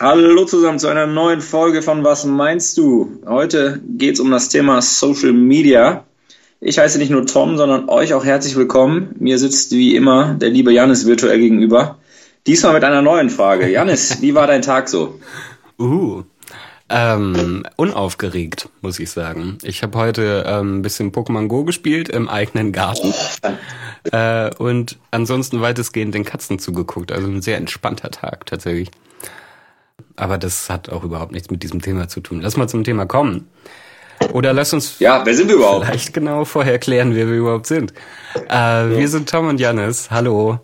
Hallo zusammen zu einer neuen Folge von Was meinst du? Heute geht es um das Thema Social Media. Ich heiße nicht nur Tom, sondern euch auch herzlich willkommen. Mir sitzt wie immer der liebe Janis virtuell gegenüber. Diesmal mit einer neuen Frage. Janis, wie war dein Tag so? Uh, ähm, unaufgeregt, muss ich sagen. Ich habe heute ähm, ein bisschen Pokémon Go gespielt im eigenen Garten. äh, und ansonsten weitestgehend den Katzen zugeguckt. Also ein sehr entspannter Tag tatsächlich. Aber das hat auch überhaupt nichts mit diesem Thema zu tun. Lass mal zum Thema kommen. Oder lass uns ja, wer sind wir überhaupt? vielleicht genau vorher klären, wer wir überhaupt sind. Äh, ja. Wir sind Tom und Janis. Hallo.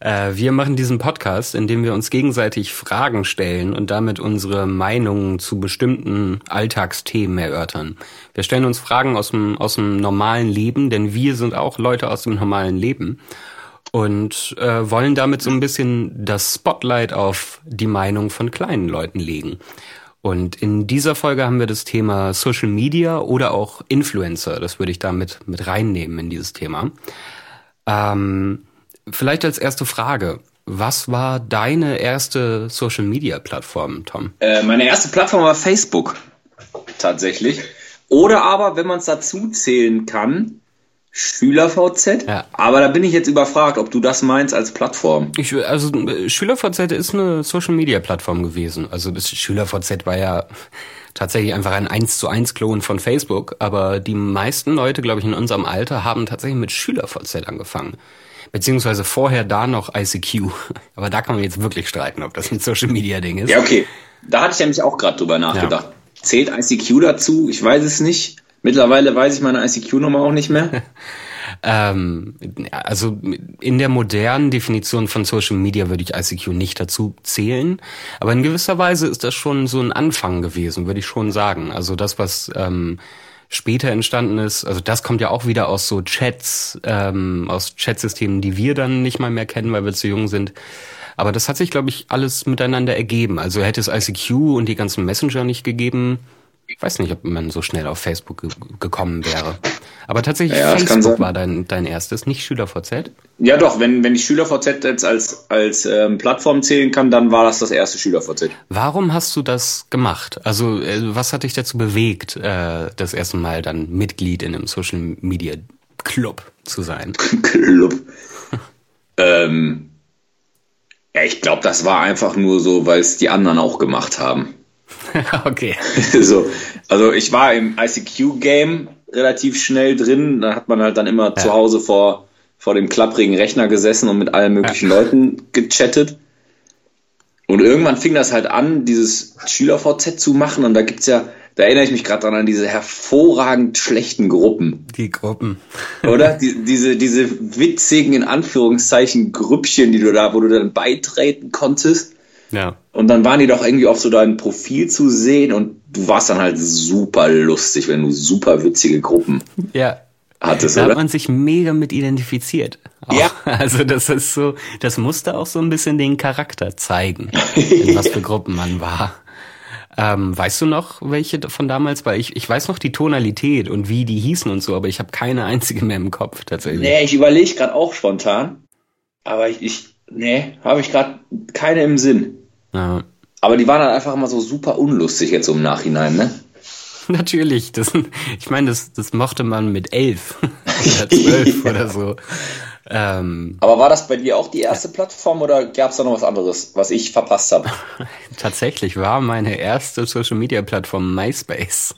Äh, wir machen diesen Podcast, in dem wir uns gegenseitig Fragen stellen und damit unsere Meinungen zu bestimmten Alltagsthemen erörtern. Wir stellen uns Fragen aus dem, aus dem normalen Leben, denn wir sind auch Leute aus dem normalen Leben und äh, wollen damit so ein bisschen das Spotlight auf die Meinung von kleinen Leuten legen. Und in dieser Folge haben wir das Thema Social Media oder auch Influencer. Das würde ich damit mit reinnehmen in dieses Thema. Ähm, vielleicht als erste Frage. Was war deine erste Social Media Plattform, Tom? Äh, meine erste Plattform war Facebook. Tatsächlich. Oder aber, wenn man es dazu zählen kann, SchülerVZ. Ja. Aber da bin ich jetzt überfragt, ob du das meinst als Plattform. Ich, also SchülerVZ ist eine Social Media Plattform gewesen. Also das SchülerVZ war ja tatsächlich einfach ein 1 zu 1 Klon von Facebook. Aber die meisten Leute, glaube ich, in unserem Alter haben tatsächlich mit SchülerVZ angefangen. Beziehungsweise vorher da noch ICQ. Aber da kann man jetzt wirklich streiten, ob das ein Social Media Ding ist. Ja, okay. Da hatte ich nämlich auch gerade drüber nachgedacht. Ja. Zählt ICQ dazu? Ich weiß es nicht. Mittlerweile weiß ich meine ICQ-Nummer auch nicht mehr. ähm, also in der modernen Definition von Social Media würde ich ICQ nicht dazu zählen. Aber in gewisser Weise ist das schon so ein Anfang gewesen, würde ich schon sagen. Also das, was ähm, später entstanden ist, also das kommt ja auch wieder aus so Chats, ähm, aus Chatsystemen, die wir dann nicht mal mehr kennen, weil wir zu jung sind. Aber das hat sich, glaube ich, alles miteinander ergeben. Also hätte es ICQ und die ganzen Messenger nicht gegeben, ich weiß nicht, ob man so schnell auf Facebook ge gekommen wäre. Aber tatsächlich ja, Facebook war dein, dein erstes, nicht SchülerVZ? Ja doch, wenn, wenn ich SchülerVZ jetzt als, als ähm, Plattform zählen kann, dann war das das erste SchülerVZ. Warum hast du das gemacht? Also äh, was hat dich dazu bewegt, äh, das erste Mal dann Mitglied in einem Social Media Club zu sein? Club. ähm, ja, ich glaube, das war einfach nur so, weil es die anderen auch gemacht haben. okay. so, also ich war im ICQ-Game relativ schnell drin. Da hat man halt dann immer ja. zu Hause vor, vor dem klapprigen Rechner gesessen und mit allen möglichen ja. Leuten gechattet. Und irgendwann fing das halt an, dieses Schüler-VZ zu machen. Und da gibt's ja, da erinnere ich mich gerade dran an diese hervorragend schlechten Gruppen. Die Gruppen. Oder? Die, diese, diese witzigen, in Anführungszeichen, Grüppchen, die du da, wo du dann beitreten konntest. Ja. Und dann waren die doch irgendwie auf so deinem Profil zu sehen und du warst dann halt super lustig, wenn du super witzige Gruppen ja. hattest, da oder? hat man sich mega mit identifiziert. Auch. Ja. Also das ist so, das musste auch so ein bisschen den Charakter zeigen, in was für Gruppen man war. Ähm, weißt du noch welche von damals? Weil ich, ich weiß noch die Tonalität und wie die hießen und so, aber ich habe keine einzige mehr im Kopf tatsächlich. Nee, ich überlege gerade auch spontan. Aber ich, ich nee, habe ich gerade keine im Sinn. Ja. Aber die waren dann einfach immer so super unlustig jetzt im Nachhinein, ne? Natürlich, das, ich meine, das, das mochte man mit elf oder zwölf ja. oder so. Ähm, Aber war das bei dir auch die erste Plattform oder gab es da noch was anderes, was ich verpasst habe? Tatsächlich war meine erste Social Media Plattform MySpace,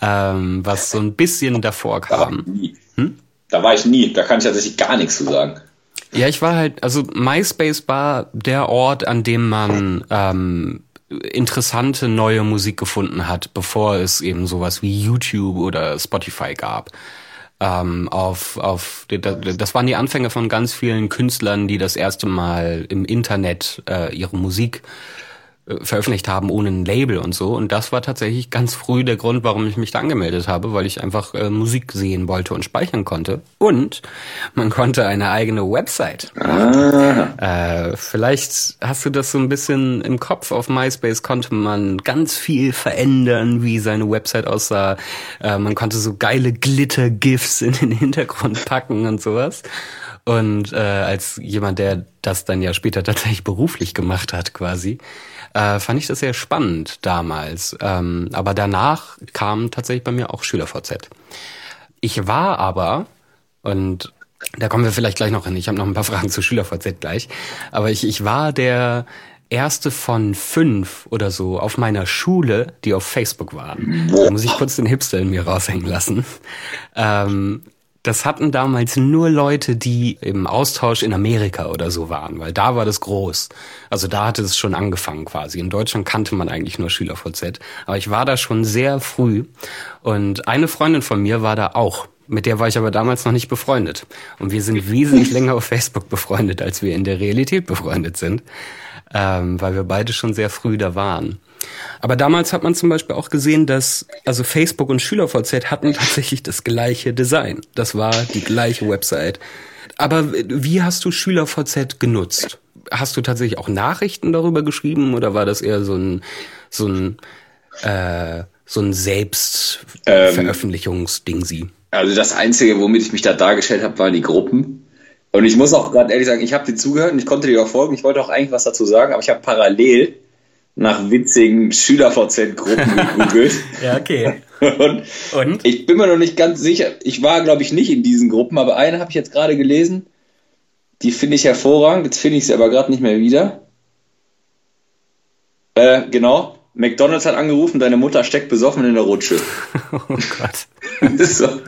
ähm, was so ein bisschen davor kam. Da war, hm? da war ich nie, da kann ich tatsächlich gar nichts zu sagen. Ja, ich war halt, also MySpace war der Ort, an dem man ähm, interessante neue Musik gefunden hat, bevor es eben sowas wie YouTube oder Spotify gab. Ähm, auf, auf, das waren die Anfänge von ganz vielen Künstlern, die das erste Mal im Internet äh, ihre Musik äh, veröffentlicht haben ohne ein Label und so. Und das war tatsächlich ganz früh der Grund, warum ich mich da angemeldet habe, weil ich einfach äh, Musik sehen wollte und speichern konnte. Und man konnte eine eigene Website. Ah. Äh, vielleicht hast du das so ein bisschen im Kopf. Auf MySpace konnte man ganz viel verändern, wie seine Website aussah. Äh, man konnte so geile Glitter-GIFs in den Hintergrund packen und sowas. Und äh, als jemand, der das dann ja später tatsächlich beruflich gemacht hat, quasi, äh, fand ich das sehr spannend damals. Ähm, aber danach kam tatsächlich bei mir auch SchülerVZ. Ich war aber, und da kommen wir vielleicht gleich noch hin, ich habe noch ein paar Fragen zu SchülerVZ gleich, aber ich, ich war der erste von fünf oder so auf meiner Schule, die auf Facebook waren. Da muss ich kurz den Hipster in mir raushängen lassen. Ähm, das hatten damals nur Leute, die im Austausch in Amerika oder so waren, weil da war das groß. Also da hatte es schon angefangen quasi. In Deutschland kannte man eigentlich nur SchülerVZ. Aber ich war da schon sehr früh und eine Freundin von mir war da auch. Mit der war ich aber damals noch nicht befreundet. Und wir sind wesentlich länger auf Facebook befreundet, als wir in der Realität befreundet sind, ähm, weil wir beide schon sehr früh da waren. Aber damals hat man zum Beispiel auch gesehen, dass also Facebook und SchülerVZ hatten tatsächlich das gleiche Design. Das war die gleiche Website. Aber wie hast du SchülerVZ genutzt? Hast du tatsächlich auch Nachrichten darüber geschrieben oder war das eher so ein so ein äh, so ein Selbstveröffentlichungsding ähm, sie? Also das Einzige, womit ich mich da dargestellt habe, waren die Gruppen. Und ich muss auch gerade ehrlich sagen, ich habe dir zugehört und ich konnte dir auch folgen. Ich wollte auch eigentlich was dazu sagen, aber ich habe parallel nach witzigen Schüler-VZ-Gruppen gegoogelt. ja, okay. Und, und, ich bin mir noch nicht ganz sicher. Ich war, glaube ich, nicht in diesen Gruppen, aber eine habe ich jetzt gerade gelesen. Die finde ich hervorragend. Jetzt finde ich sie aber gerade nicht mehr wieder. Äh, genau. McDonalds hat angerufen, deine Mutter steckt besoffen in der Rutsche. oh Gott. so.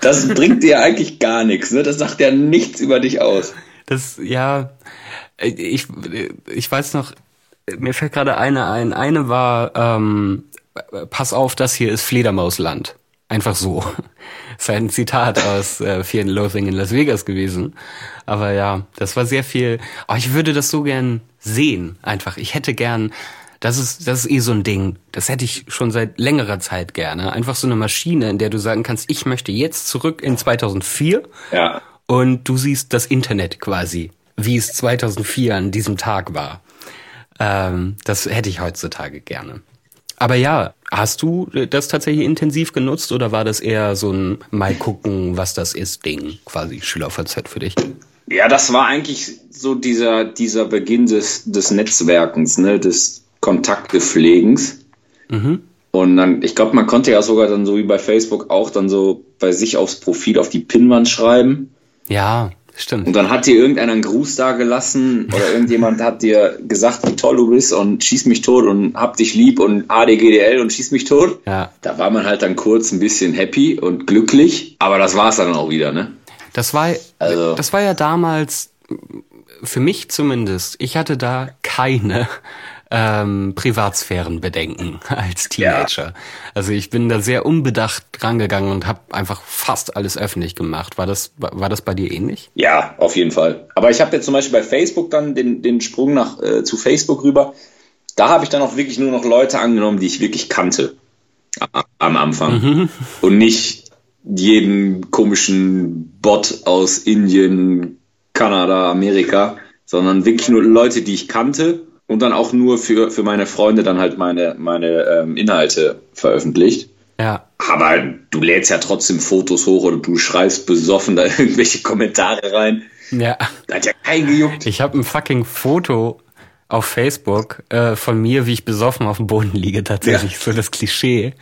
Das bringt dir eigentlich gar nichts, ne? Das sagt ja nichts über dich aus. Das, ja, ich, ich weiß noch, mir fällt gerade eine ein. Eine war, ähm, pass auf, das hier ist Fledermausland. Einfach so. Das ist ein Zitat aus äh, Fear and Loathing in Las Vegas gewesen. Aber ja, das war sehr viel. Oh, ich würde das so gern sehen. Einfach. Ich hätte gern. Das ist, das ist eh so ein Ding. Das hätte ich schon seit längerer Zeit gerne. Einfach so eine Maschine, in der du sagen kannst, ich möchte jetzt zurück in 2004. Ja. Und du siehst das Internet quasi, wie es 2004 an diesem Tag war. Ähm, das hätte ich heutzutage gerne. Aber ja, hast du das tatsächlich intensiv genutzt oder war das eher so ein mal gucken, was das ist Ding, quasi SchülerVZ für dich? Ja, das war eigentlich so dieser, dieser Beginn des, des Netzwerkens, ne, des Kontaktepflegens. Mhm. Und dann, ich glaube, man konnte ja sogar dann so wie bei Facebook auch dann so bei sich aufs Profil auf die Pinnwand schreiben. Ja. Stimmt. Und dann hat dir irgendeiner einen Gruß da gelassen oder irgendjemand hat dir gesagt, wie toll du bist und schieß mich tot und hab dich lieb und ADGDL und schieß mich tot. Ja. Da war man halt dann kurz ein bisschen happy und glücklich, aber das war's dann auch wieder, ne? Das war, also. das war ja damals, für mich zumindest, ich hatte da keine ähm, Privatsphärenbedenken als Teenager. Ja. Also ich bin da sehr unbedacht rangegangen und habe einfach fast alles öffentlich gemacht. War das, war das bei dir ähnlich? Ja, auf jeden Fall. Aber ich habe jetzt zum Beispiel bei Facebook dann den, den Sprung nach äh, zu Facebook rüber. Da habe ich dann auch wirklich nur noch Leute angenommen, die ich wirklich kannte am Anfang. Mhm. Und nicht jeden komischen Bot aus Indien, Kanada, Amerika, sondern wirklich nur Leute, die ich kannte und dann auch nur für, für meine Freunde dann halt meine, meine ähm, Inhalte veröffentlicht. Ja. Aber du lädst ja trotzdem Fotos hoch oder du schreibst besoffen da irgendwelche Kommentare rein. Ja. Da hat ja kein gejuckt. Ich habe ein fucking Foto auf Facebook äh, von mir, wie ich besoffen auf dem Boden liege, tatsächlich ja. so das Klischee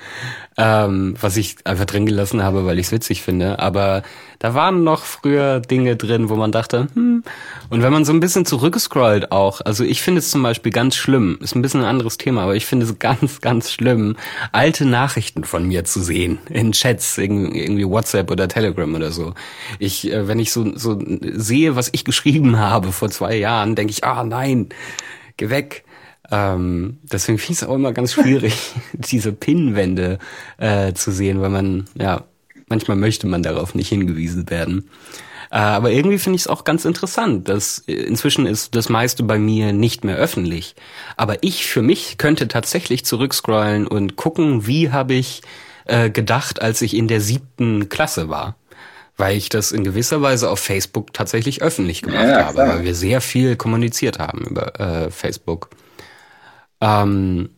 ähm, was ich einfach drin gelassen habe, weil ich es witzig finde. Aber da waren noch früher Dinge drin, wo man dachte, hm. Und wenn man so ein bisschen zurückscrollt auch, also ich finde es zum Beispiel ganz schlimm, ist ein bisschen ein anderes Thema, aber ich finde es ganz, ganz schlimm, alte Nachrichten von mir zu sehen in Chats, irgendwie WhatsApp oder Telegram oder so. Ich, äh, wenn ich so, so sehe, was ich geschrieben habe vor zwei Jahren, denke ich, ah nein, geh weg. Ähm, deswegen finde ich es auch immer ganz schwierig, diese Pinnwände äh, zu sehen, weil man, ja, manchmal möchte man darauf nicht hingewiesen werden. Äh, aber irgendwie finde ich es auch ganz interessant, dass äh, inzwischen ist das meiste bei mir nicht mehr öffentlich. Aber ich für mich könnte tatsächlich zurückscrollen und gucken, wie habe ich äh, gedacht, als ich in der siebten Klasse war weil ich das in gewisser Weise auf Facebook tatsächlich öffentlich gemacht ja, habe, weil wir sehr viel kommuniziert haben über äh, Facebook. Ähm,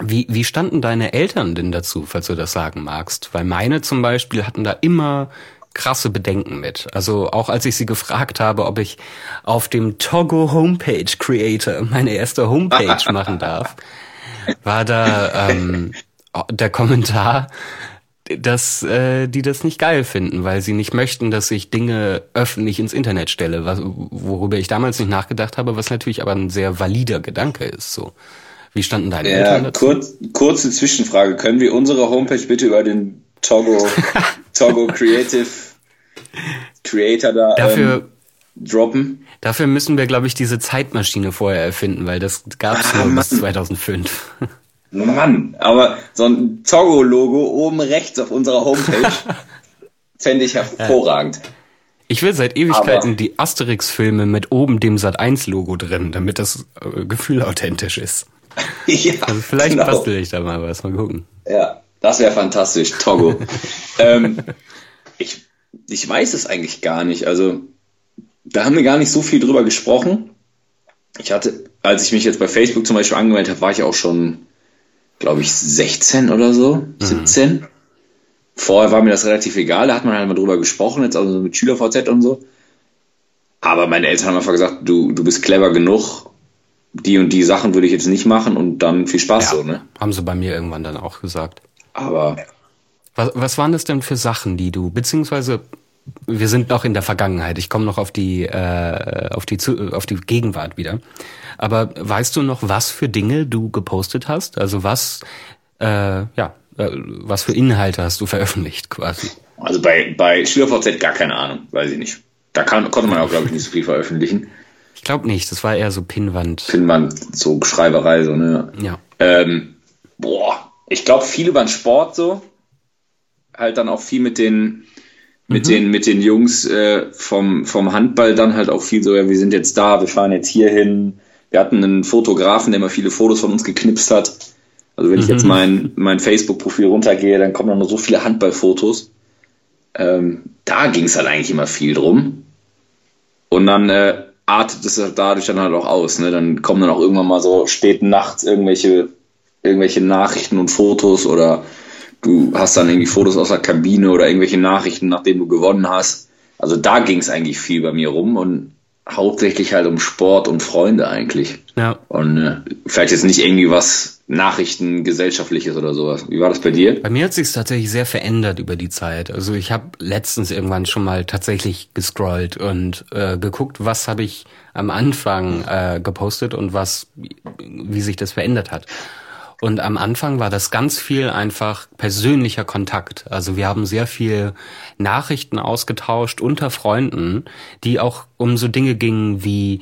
wie, wie standen deine Eltern denn dazu, falls du das sagen magst? Weil meine zum Beispiel hatten da immer krasse Bedenken mit. Also auch als ich sie gefragt habe, ob ich auf dem Togo Homepage Creator meine erste Homepage machen darf, war da ähm, der Kommentar, dass äh, die das nicht geil finden, weil sie nicht möchten, dass ich Dinge öffentlich ins Internet stelle, was, worüber ich damals nicht nachgedacht habe, was natürlich aber ein sehr valider Gedanke ist. So, wie standen deine ja, Eltern dazu? Kurz, kurze Zwischenfrage: Können wir unsere Homepage bitte über den Togo Togo Creative Creator da Dafür, ähm, droppen? dafür müssen wir, glaube ich, diese Zeitmaschine vorher erfinden, weil das gab es Ah, nur bis Mann. 2005. Mann, aber so ein Togo-Logo oben rechts auf unserer Homepage fände ich hervorragend. Ich will seit Ewigkeiten Aber- die Asterix-Filme mit oben dem Sat1-Logo drin, damit das äh, Gefühl authentisch ist. ja, Also vielleicht genau. bastel ich da mal was, mal gucken. Ja, das wäre fantastisch, Togo. ähm, ich, ich weiß es eigentlich gar nicht. Also, da haben wir gar nicht so viel drüber gesprochen. Ich hatte, als ich mich jetzt bei Facebook zum Beispiel angemeldet habe, war ich auch schon, glaube ich, 16 oder so, 17. Vorher war mir das relativ egal, da hat man halt mal drüber gesprochen, jetzt also mit SchülerVZ und so. Aber meine Eltern haben einfach gesagt, du, du bist clever genug, die und die Sachen würde ich jetzt nicht machen und dann viel Spaß so, ne? Haben sie bei mir irgendwann dann auch gesagt. Aber Was, was waren das denn für Sachen, die du, beziehungsweise wir sind noch in der Vergangenheit, ich komme noch auf die, äh, auf, die, Zu- auf die Gegenwart wieder. Aber weißt du noch, was für Dinge du gepostet hast? Also was, äh, ja, äh, was für Inhalte hast du veröffentlicht quasi? Also bei, bei SchülerVZ gar keine Ahnung, weiß ich nicht. Da kann, konnte man auch, glaube ich, nicht so viel veröffentlichen. Ich glaube nicht, das war eher so Pinnwand. Man so Schreiberei, so, ne? Ja. Ähm, boah, ich glaube viel über den Sport so. Halt dann auch viel mit den, mit den, mit den Jungs äh, vom, vom Handball dann halt auch viel so, ja, wir sind jetzt da, wir fahren jetzt hier hin. Wir hatten einen Fotografen, der immer viele Fotos von uns geknipst hat. Also wenn ich jetzt mein, mein Facebook-Profil runtergehe, dann kommen nur so viele Handballfotos. Ähm, da ging es halt eigentlich immer viel drum. Und dann äh, artet es halt dadurch dann halt auch aus. Ne? Dann kommen dann auch irgendwann mal so spät nachts irgendwelche, irgendwelche Nachrichten und Fotos oder du hast dann irgendwie Fotos aus der Kabine oder irgendwelche Nachrichten, nachdem du gewonnen hast. Also da ging es eigentlich viel bei mir rum und hauptsächlich halt um Sport und Freunde eigentlich. Ja. Und äh, vielleicht jetzt nicht irgendwie was Nachrichten gesellschaftliches oder sowas. Wie war das bei dir? Bei mir hat sich tatsächlich sehr verändert über die Zeit. Also ich habe letztens irgendwann schon mal tatsächlich gescrollt und äh, geguckt, was habe ich am Anfang äh, gepostet und was, wie sich das verändert hat. Und am Anfang war das ganz viel einfach persönlicher Kontakt. Also wir haben sehr viel Nachrichten ausgetauscht unter Freunden, die auch um so Dinge gingen wie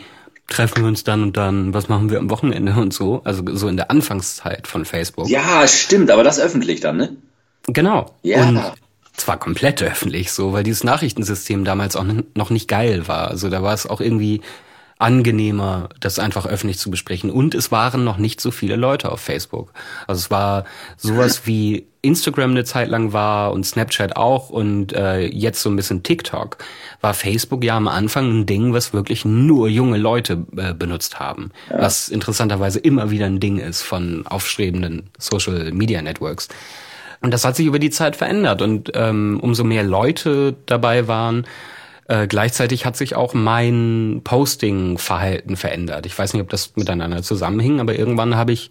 treffen wir uns dann und dann, was machen wir am Wochenende und so. Also so in der Anfangszeit von Facebook. Ja, stimmt, aber das öffentlich dann, ne? Genau. Ja. Und zwar komplett öffentlich so, weil dieses Nachrichtensystem damals auch noch nicht geil war. Also da war es auch irgendwie angenehmer, das einfach öffentlich zu besprechen. Und es waren noch nicht so viele Leute auf Facebook. Also es war sowas wie Instagram eine Zeit lang war und Snapchat auch und äh, jetzt so ein bisschen TikTok, war Facebook ja am Anfang ein Ding, was wirklich nur junge Leute äh, benutzt haben. Was interessanterweise immer wieder ein Ding ist von aufstrebenden Social Media Networks. Und das hat sich über die Zeit verändert. Und ähm, umso mehr Leute dabei waren, äh, gleichzeitig hat sich auch mein Posting-Verhalten verändert. Ich weiß nicht, ob das miteinander zusammenhing, aber irgendwann habe ich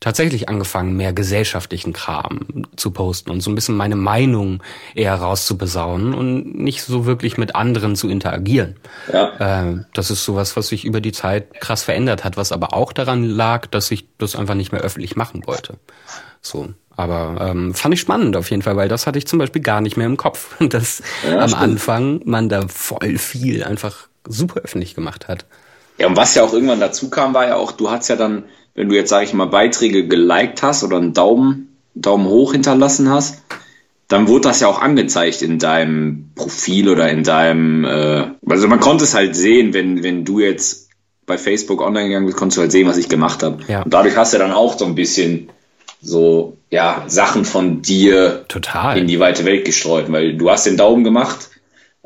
tatsächlich angefangen, mehr gesellschaftlichen Kram zu posten und so ein bisschen meine Meinung eher rauszuposaunen und nicht so wirklich mit anderen zu interagieren. Ja. Äh, das ist sowas, was sich über die Zeit krass verändert hat, was aber auch daran lag, dass ich das einfach nicht mehr öffentlich machen wollte. So. Aber ähm, fand ich spannend auf jeden Fall, weil das hatte ich zum Beispiel gar nicht mehr im Kopf, dass Ja, am stimmt. Anfang man da voll viel einfach super öffentlich gemacht hat. Ja, und was ja auch irgendwann dazu kam, war ja auch, du hast ja dann, wenn du jetzt, sage ich mal, Beiträge geliked hast oder einen Daumen, Daumen hoch hinterlassen hast, dann wurde das ja auch angezeigt in deinem Profil oder in deinem, äh, also man konnte es halt sehen, wenn, wenn du jetzt bei Facebook online gegangen bist, konntest du halt sehen, was ich gemacht habe. Ja. Und dadurch hast du dann auch so ein bisschen so, ja, Sachen von dir Total. in die weite Welt gestreut, weil du hast den Daumen gemacht,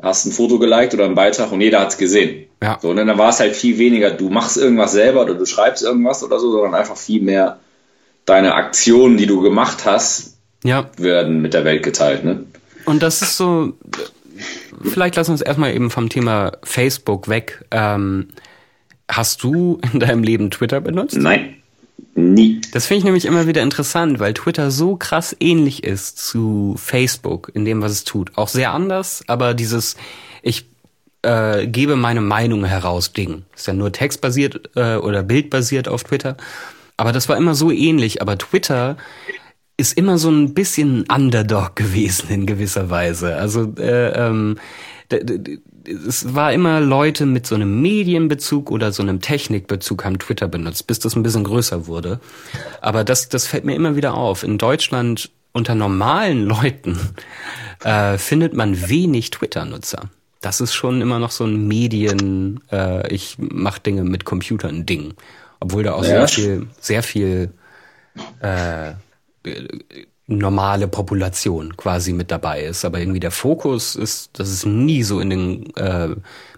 hast ein Foto geliked oder einen Beitrag und jeder hat's gesehen. Ja. So, und dann war es halt viel weniger, du machst irgendwas selber oder du schreibst irgendwas oder so, sondern einfach viel mehr deine Aktionen, die du gemacht hast, Ja, werden mit der Welt geteilt, ne? Und das ist so, vielleicht lassen wir uns erstmal eben vom Thema Facebook weg. Ähm, hast du in deinem Leben Twitter benutzt? Nein. Nie. Das finde ich nämlich immer wieder interessant, weil Twitter so krass ähnlich ist zu Facebook in dem, was es tut. Auch sehr anders, aber dieses, ich äh, gebe meine Meinung heraus Ding. Ist ja nur textbasiert äh, oder bildbasiert auf Twitter. Aber das war immer so ähnlich. Aber Twitter ist immer so ein bisschen Underdog gewesen in gewisser Weise. Also äh, ähm, es war immer Leute mit so einem Medienbezug oder so einem Technikbezug haben Twitter benutzt, bis das ein bisschen größer wurde. Aber das, das fällt mir immer wieder auf. In Deutschland unter normalen Leuten äh, findet man wenig Twitter-Nutzer. Das ist schon immer noch so ein Medien, äh, ich mache Dinge mit Computern Ding. Obwohl da auch ja. sehr viel, sehr viel äh, normale Population quasi mit dabei ist. Aber irgendwie der Fokus ist, das ist nie so in den äh,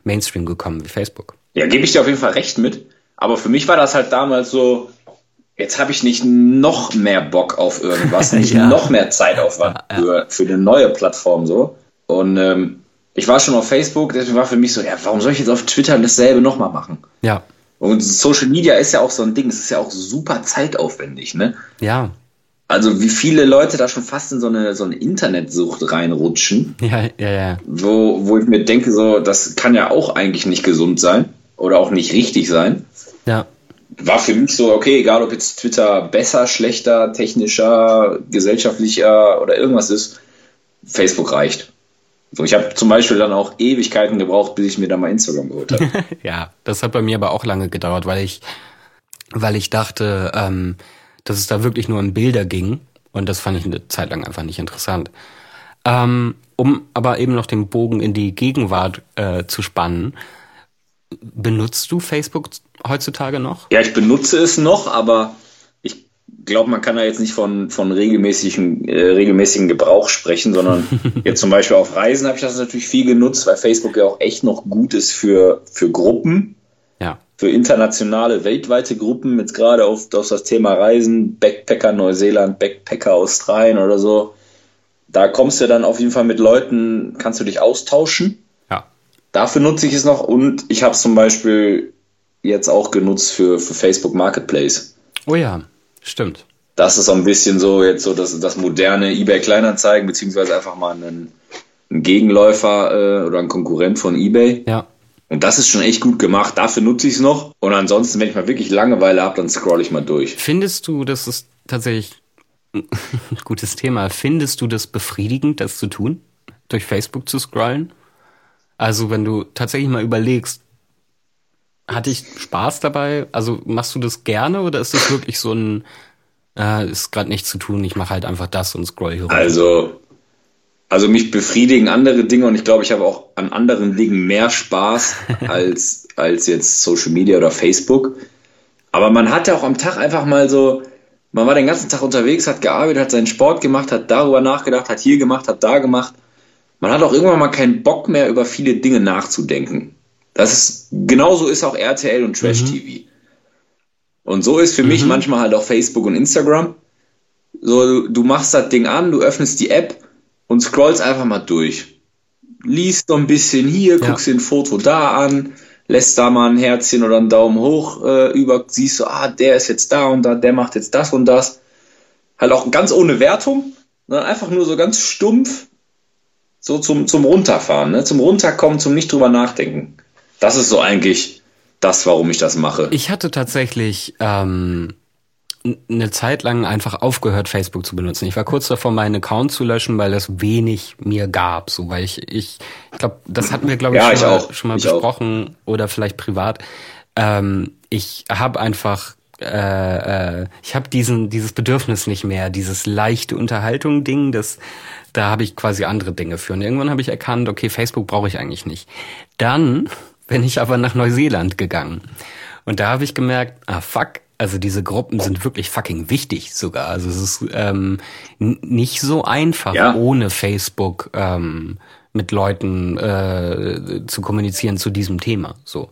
Mainstream gekommen wie Facebook. Ja, gebe ich dir auf jeden Fall recht mit. Aber für mich war das halt damals so, jetzt habe ich nicht noch mehr Bock auf irgendwas, nicht ja. noch mehr Zeitaufwand ja, ja. Für, für eine neue Plattform so. Und ähm, ich war schon auf Facebook, deswegen war für mich so, ja, warum soll ich jetzt auf Twitter dasselbe nochmal machen? Ja. Und Social Media ist ja auch so ein Ding, es ist ja auch super zeitaufwendig, ne? Ja. Also wie viele Leute da schon fast in so eine, so eine Internetsucht reinrutschen. Ja, ja, ja. Wo, wo ich mir denke, so, das kann ja auch eigentlich nicht gesund sein oder auch nicht richtig sein. Ja. War für mich so, okay, egal ob jetzt Twitter besser, schlechter, technischer, gesellschaftlicher oder irgendwas ist, Facebook reicht. So, ich habe zum Beispiel dann auch Ewigkeiten gebraucht, bis ich mir da mal Instagram geholt habe. ja, das hat bei mir aber auch lange gedauert, weil ich, weil ich dachte, ähm, dass es da wirklich nur um Bilder ging. Und das fand ich eine Zeit lang einfach nicht interessant. Ähm, um aber eben noch den Bogen in die Gegenwart äh, zu spannen, benutzt du Facebook heutzutage noch? Ja, ich benutze es noch, aber ich glaube, man kann da jetzt nicht von, von regelmäßigen, äh, regelmäßigen Gebrauch sprechen, sondern jetzt zum Beispiel auf Reisen habe ich das natürlich viel genutzt, weil Facebook ja auch echt noch gut ist für, für Gruppen für internationale, weltweite Gruppen, jetzt gerade auf, auf das Thema Reisen, Backpacker Neuseeland, Backpacker Australien oder so, da kommst du dann auf jeden Fall mit Leuten, kannst du dich austauschen. Ja. Dafür nutze ich es noch und ich habe es zum Beispiel jetzt auch genutzt für, für Facebook Marketplace. Oh ja, stimmt. Das ist so ein bisschen so jetzt so das, das moderne eBay Kleinanzeigen, beziehungsweise einfach mal einen, einen Gegenläufer äh, oder ein Konkurrent von eBay. Ja. Und das ist schon echt gut gemacht. Dafür nutze ich es noch. Und ansonsten, wenn ich mal wirklich Langeweile habe, dann scroll ich mal durch. Findest du, das ist tatsächlich ein gutes Thema, findest du das befriedigend, das zu tun? Durch Facebook zu scrollen? Also, wenn du tatsächlich mal überlegst, hatte ich Spaß dabei? Also, machst du das gerne oder ist das wirklich so ein, äh, ist gerade nichts zu tun, ich mache halt einfach das und scroll hier rum? Also, also mich befriedigen andere Dinge und ich glaube, ich habe auch an anderen Dingen mehr Spaß als, als jetzt Social Media oder Facebook. Aber man hat ja auch am Tag einfach mal so, man war den ganzen Tag unterwegs, hat gearbeitet, hat seinen Sport gemacht, hat darüber nachgedacht, hat hier gemacht, hat da gemacht. Man hat auch irgendwann mal keinen Bock mehr über viele Dinge nachzudenken. Das ist, genauso ist auch RTL und Trash TV. Mhm. Und so ist für mhm. mich manchmal halt auch Facebook und Instagram. So, du, du machst das Ding an, du öffnest die App und scrollst einfach mal durch. Liest so ein bisschen hier, ja. guckst dir ein Foto da an, lässt da mal ein Herzchen oder einen Daumen hoch äh, über, siehst du, ah, der ist jetzt da und da, der macht jetzt das und das. Halt auch ganz ohne Wertung, sondern einfach nur so ganz stumpf, so zum, zum Runterfahren, ne? zum Runterkommen, zum nicht drüber nachdenken. Das ist so eigentlich das, warum ich das mache. Ich hatte tatsächlich ähm, eine Zeit lang einfach aufgehört, Facebook zu benutzen. Ich war kurz davor, meinen Account zu löschen, weil es wenig mir gab. So, weil ich, ich, ich glaube, das hatten wir, glaube ich, ja, schon, ich mal, schon mal besprochen auch. oder vielleicht privat. Ähm, ich habe einfach äh, äh, ich habe diesen dieses Bedürfnis nicht mehr, dieses leichte Unterhaltung Ding, das da habe ich quasi andere Dinge für. Und irgendwann habe ich erkannt, okay, Facebook brauche ich eigentlich nicht. Dann bin ich aber nach Neuseeland gegangen. Und da habe ich gemerkt, ah fuck, also diese Gruppen sind wirklich fucking wichtig sogar. Also es ist ähm, nicht so einfach, ja. ohne Facebook ähm, mit Leuten äh, zu kommunizieren zu diesem Thema. So.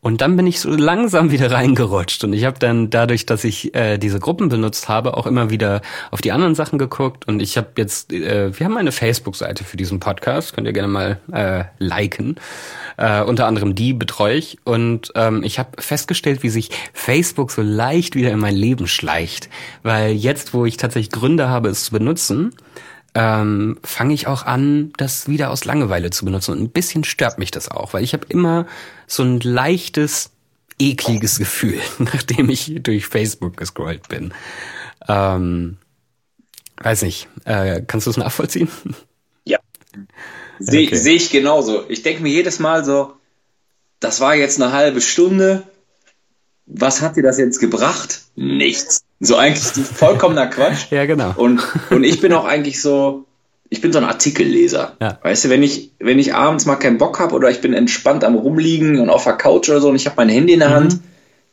Und dann bin ich so langsam wieder reingerutscht und ich habe dann dadurch, dass ich äh, diese Gruppen benutzt habe, auch immer wieder auf die anderen Sachen geguckt und ich habe jetzt, äh, wir haben eine Facebook-Seite für diesen Podcast, könnt ihr gerne mal äh, liken. Äh, unter anderem die betreue ich und ähm, ich habe festgestellt, wie sich Facebook so leicht wieder in mein Leben schleicht, weil jetzt, wo ich tatsächlich Gründe habe, es zu benutzen, ähm, fange ich auch an, das wieder aus Langeweile zu benutzen. Und ein bisschen stört mich das auch, weil ich habe immer so ein leichtes, ekliges Gefühl, nachdem ich durch Facebook gescrollt bin. Ähm, weiß nicht, äh, kannst du es nachvollziehen? Ja. Sehe okay. seh ich genauso. Ich denke mir jedes Mal so, das war jetzt eine halbe Stunde. Was hat dir das jetzt gebracht? Nichts. So eigentlich vollkommener Quatsch. ja, genau. Und, und ich bin auch eigentlich so, ich bin so ein Artikelleser. Ja. Weißt du, wenn ich, wenn ich abends mal keinen Bock habe oder ich bin entspannt am Rumliegen und auf der Couch oder so und ich habe mein Handy in der mhm. Hand,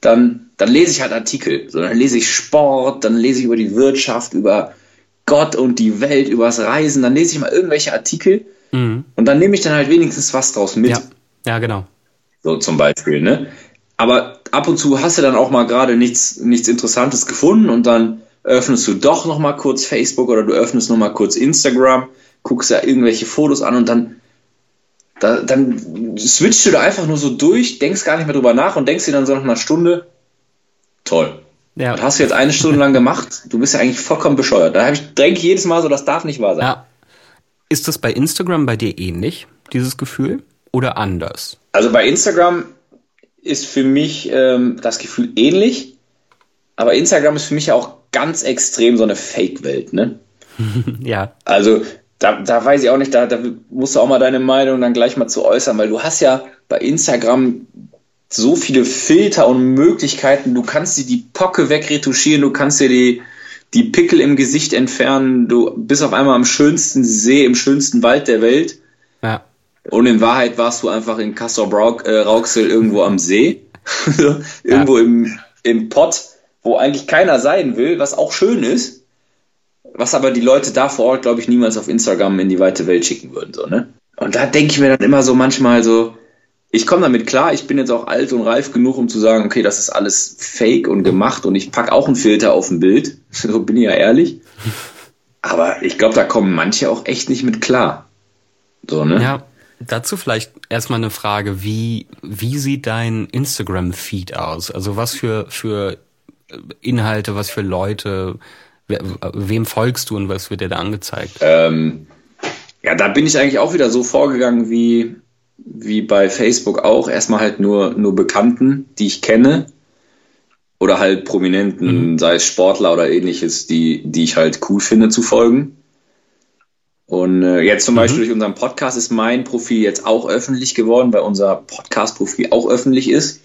dann, dann lese ich halt Artikel. So, dann lese ich Sport, dann lese ich über die Wirtschaft, über Gott und die Welt, übers Reisen, dann lese ich mal irgendwelche Artikel mhm. und dann nehme ich dann halt wenigstens was draus mit. Ja, ja genau. So zum Beispiel, ne? Aber ab und zu hast du dann auch mal gerade nichts, nichts Interessantes gefunden und dann öffnest du doch noch mal kurz Facebook oder du öffnest noch mal kurz Instagram, guckst da irgendwelche Fotos an und dann, da, dann switchst du da einfach nur so durch, denkst gar nicht mehr drüber nach und denkst dir dann so nach einer Stunde, toll. Ja. Das hast du jetzt eine Stunde lang gemacht, du bist ja eigentlich vollkommen bescheuert. Da ich, denke ich jedes Mal so, das darf nicht wahr sein. Ja. Ist das bei Instagram bei dir ähnlich, dieses Gefühl? Oder anders? Also bei Instagram ist für mich ähm, das Gefühl ähnlich, aber Instagram ist für mich auch ganz extrem so eine Fake-Welt, ne? ja. Also da, da weiß ich auch nicht, da, da musst du auch mal deine Meinung dann gleich mal zu äußern, weil du hast ja bei Instagram so viele Filter und Möglichkeiten. Du kannst dir die Pocke wegretuschieren, du kannst dir die, die Pickel im Gesicht entfernen, du bist auf einmal am schönsten See, im schönsten Wald der Welt. Und in Wahrheit warst du einfach in Castor äh, Rauxel irgendwo am See. irgendwo ja. im, im Pott, wo eigentlich keiner sein will, was auch schön ist. Was aber die Leute da vor Ort, glaube ich, niemals auf Instagram in die weite Welt schicken würden. So, ne? Und da denke ich mir dann immer so manchmal so, ich komme damit klar, ich bin jetzt auch alt und reif genug, um zu sagen, okay, das ist alles fake und gemacht und ich packe auch einen Filter auf ein Bild. So bin ich ja ehrlich. Aber ich glaube, da kommen manche auch echt nicht mit klar. So, ne? Ja. Dazu vielleicht erstmal eine Frage, wie, wie sieht dein Instagram-Feed aus? Also was für, für Inhalte, was für Leute, wem folgst du und was wird dir da angezeigt? Ähm, ja, da bin ich eigentlich auch wieder so vorgegangen wie, wie bei Facebook auch. Erstmal halt nur, nur Bekannten, die ich kenne. Oder halt Prominenten, mhm. sei es Sportler oder ähnliches, die, die ich halt cool finde zu folgen. Und äh, jetzt zum mhm. Beispiel durch unseren Podcast ist mein Profil jetzt auch öffentlich geworden, weil unser Podcast-Profil auch öffentlich ist.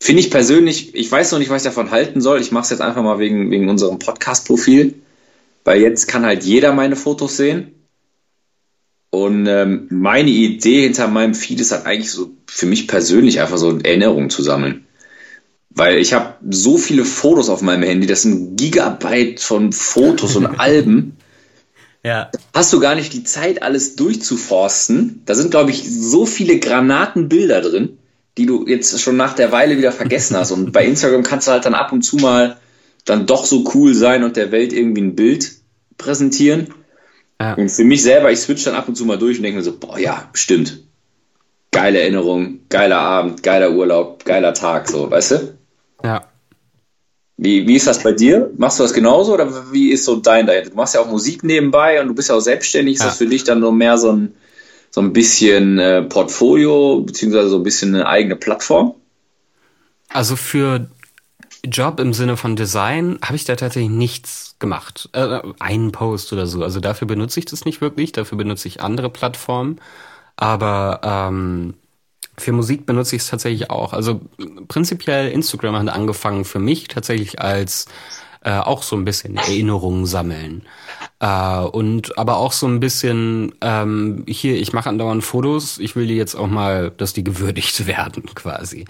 Finde ich persönlich, ich weiß noch nicht, was ich davon halten soll. Ich mache es jetzt einfach mal wegen, wegen unserem Podcast-Profil, weil jetzt kann halt jeder meine Fotos sehen. Und ähm, meine Idee hinter meinem Feed ist halt eigentlich so für mich persönlich einfach so Erinnerungen zu sammeln. Weil ich habe so viele Fotos auf meinem Handy, das sind Gigabyte von Fotos und Alben. Ja. Hast du gar nicht die Zeit, alles durchzuforsten. Da sind, glaube ich, so viele Granatenbilder drin, die du jetzt schon nach der Weile wieder vergessen hast. Und bei Instagram kannst du halt dann ab und zu mal dann doch so cool sein und der Welt irgendwie ein Bild präsentieren. Ja. Und für mich selber, ich switch dann ab und zu mal durch und denke mir so, boah, ja, stimmt. Geile Erinnerung, geiler Abend, geiler Urlaub, geiler Tag, so, weißt du? Ja. Wie, wie ist das bei dir? Machst du das genauso oder wie ist so dein dahinter? Du machst ja auch Musik nebenbei und du bist ja auch selbstständig. Ist ja. das für dich dann nur mehr so ein, so ein bisschen äh, Portfolio beziehungsweise so ein bisschen eine eigene Plattform? Also für Job im Sinne von Design habe ich da tatsächlich nichts gemacht. Äh, einen Post oder so. Also dafür benutze ich das nicht wirklich. Dafür benutze ich andere Plattformen. Aber ähm, für Musik benutze ich es tatsächlich auch. Also prinzipiell Instagram hat angefangen für mich tatsächlich als äh, auch so ein bisschen Erinnerungen sammeln. Äh, und aber auch so ein bisschen, ähm, hier, ich mache andauernd Fotos, ich will die jetzt auch mal, dass die gewürdigt werden, quasi.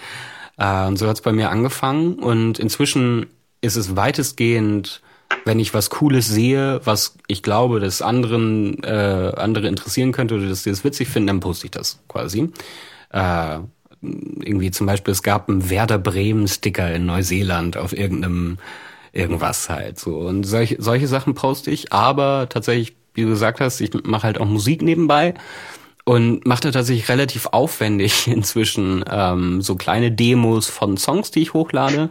Äh, und so hat's bei mir angefangen und inzwischen ist es weitestgehend wenn ich was Cooles sehe, was ich glaube, dass anderen äh, andere interessieren könnte oder dass sie es witzig finden, dann poste ich das quasi. Äh, irgendwie zum Beispiel, es gab einen Werder Bremen Sticker in Neuseeland auf irgendeinem irgendwas halt so. Und solche, solche Sachen poste ich, aber tatsächlich, wie du gesagt hast, ich mache halt auch Musik nebenbei und mache da tatsächlich relativ aufwendig inzwischen ähm, so kleine Demos von Songs, die ich hochlade.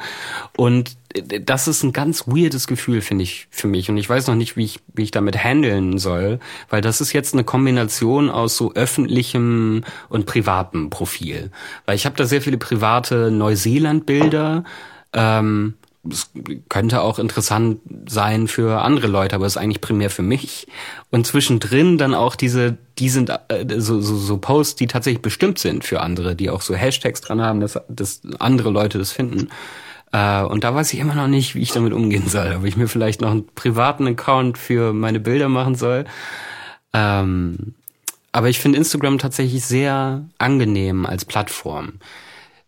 Und das ist ein ganz weirdes Gefühl, finde ich, für mich. Und ich weiß noch nicht, wie ich, wie ich damit handeln soll, weil das ist jetzt eine Kombination aus so öffentlichem und privatem Profil. Weil ich habe da sehr viele private Neuseeland-Bilder. Ähm, es könnte auch interessant sein für andere Leute, aber es ist eigentlich primär für mich. Und zwischendrin dann auch diese, die sind äh, so, so, so Posts, die tatsächlich bestimmt sind für andere, die auch so Hashtags dran haben, dass, dass andere Leute das finden. Äh, und da weiß ich immer noch nicht, wie ich damit umgehen soll. Ob ich mir vielleicht noch einen privaten Account für meine Bilder machen soll. Ähm, aber ich finde Instagram tatsächlich sehr angenehm als Plattform,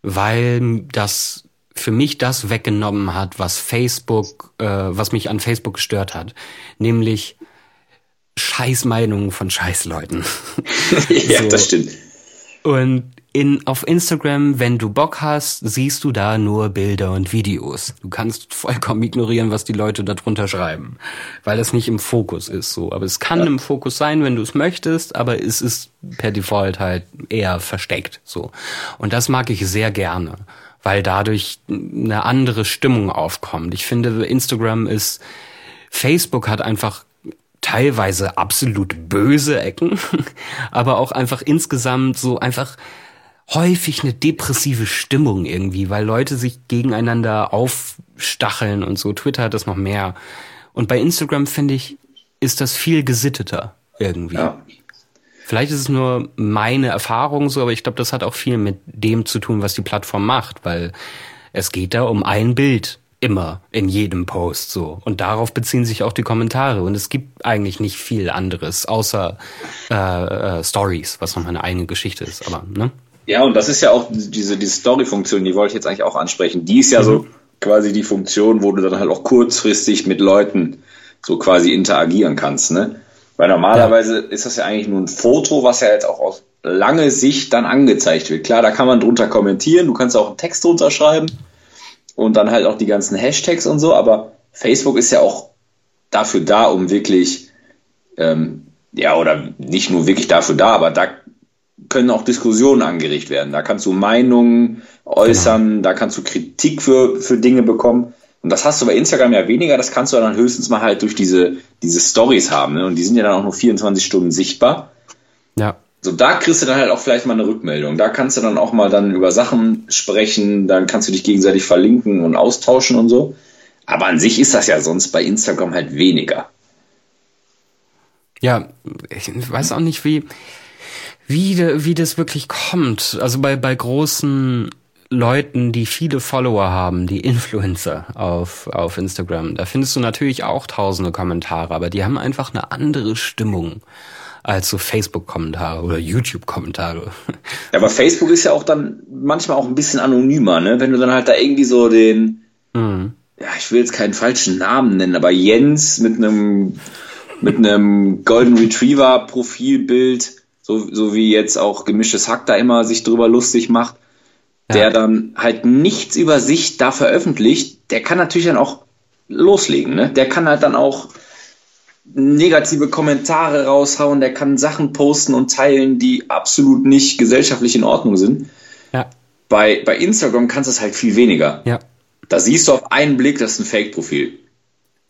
weil das für mich das weggenommen hat, was Facebook, äh, was mich an Facebook gestört hat, nämlich Scheißmeinungen von Scheißleuten. ja, so. das stimmt. Und in, auf Instagram, wenn du Bock hast, siehst du da nur Bilder und Videos. Du kannst vollkommen ignorieren, was die Leute darunter schreiben, weil das nicht im Fokus ist so. Aber es kann ja. im Fokus sein, wenn du es möchtest, aber es ist per Default halt eher versteckt so. Und das mag ich sehr gerne weil dadurch eine andere Stimmung aufkommt. Ich finde, Instagram ist, Facebook hat einfach teilweise absolut böse Ecken, aber auch einfach insgesamt so einfach häufig eine depressive Stimmung irgendwie, weil Leute sich gegeneinander aufstacheln und so. Twitter hat das noch mehr. Und bei Instagram finde ich, ist das viel gesitteter irgendwie. Ja. Vielleicht ist es nur meine Erfahrung so, aber ich glaube, das hat auch viel mit dem zu tun, was die Plattform macht, weil es geht da um ein Bild immer in jedem Post so und darauf beziehen sich auch die Kommentare und es gibt eigentlich nicht viel anderes außer äh, äh, Stories, was noch eine eigene Geschichte ist, aber ne? Ja, und das ist ja auch diese, diese Story-Funktion, die wollte ich jetzt eigentlich auch ansprechen. Die ist ja mhm. so quasi die Funktion, wo du dann halt auch kurzfristig mit Leuten so quasi interagieren kannst, ne? Weil normalerweise ja. ist das ja eigentlich nur ein Foto, was ja jetzt auch aus lange Sicht dann angezeigt wird. Klar, da kann man drunter kommentieren, du kannst auch einen Text drunter schreiben und dann halt auch die ganzen Hashtags und so, aber Facebook ist ja auch dafür da, um wirklich, ähm, ja, oder nicht nur wirklich dafür da, aber da können auch Diskussionen angeregt werden. Da kannst du Meinungen äußern, da kannst du Kritik für, für Dinge bekommen. Und das hast du bei Instagram ja weniger, das kannst du dann höchstens mal halt durch diese, diese Stories haben. Ne? Und die sind ja dann auch nur 24 Stunden sichtbar. Ja. So, da kriegst du dann halt auch vielleicht mal eine Rückmeldung. Da kannst du dann auch mal dann über Sachen sprechen, dann kannst du dich gegenseitig verlinken und austauschen und so. Aber an sich ist das ja sonst bei Instagram halt weniger. Ja, ich weiß auch nicht, wie, wie, wie das wirklich kommt. Also bei, bei großen Leuten, die viele Follower haben, die Influencer auf, auf Instagram, da findest du natürlich auch tausende Kommentare, aber die haben einfach eine andere Stimmung als so Facebook-Kommentare oder YouTube-Kommentare. Ja, aber Facebook ist ja auch dann manchmal auch ein bisschen anonymer, ne? Wenn du dann halt da irgendwie so den, mhm. ja, ich will jetzt keinen falschen Namen nennen, aber Jens mit einem mit einem Golden Retriever Profilbild, so, so wie jetzt auch gemischtes Hack da immer sich drüber lustig macht, der dann halt nichts über sich da veröffentlicht, der kann natürlich dann auch loslegen. Ne? Der kann halt dann auch negative Kommentare raushauen, der kann Sachen posten und teilen, die absolut nicht gesellschaftlich in Ordnung sind. Ja. Bei, bei Instagram kannst du es halt viel weniger. Ja. Da siehst du auf einen Blick, das ist ein Fake-Profil.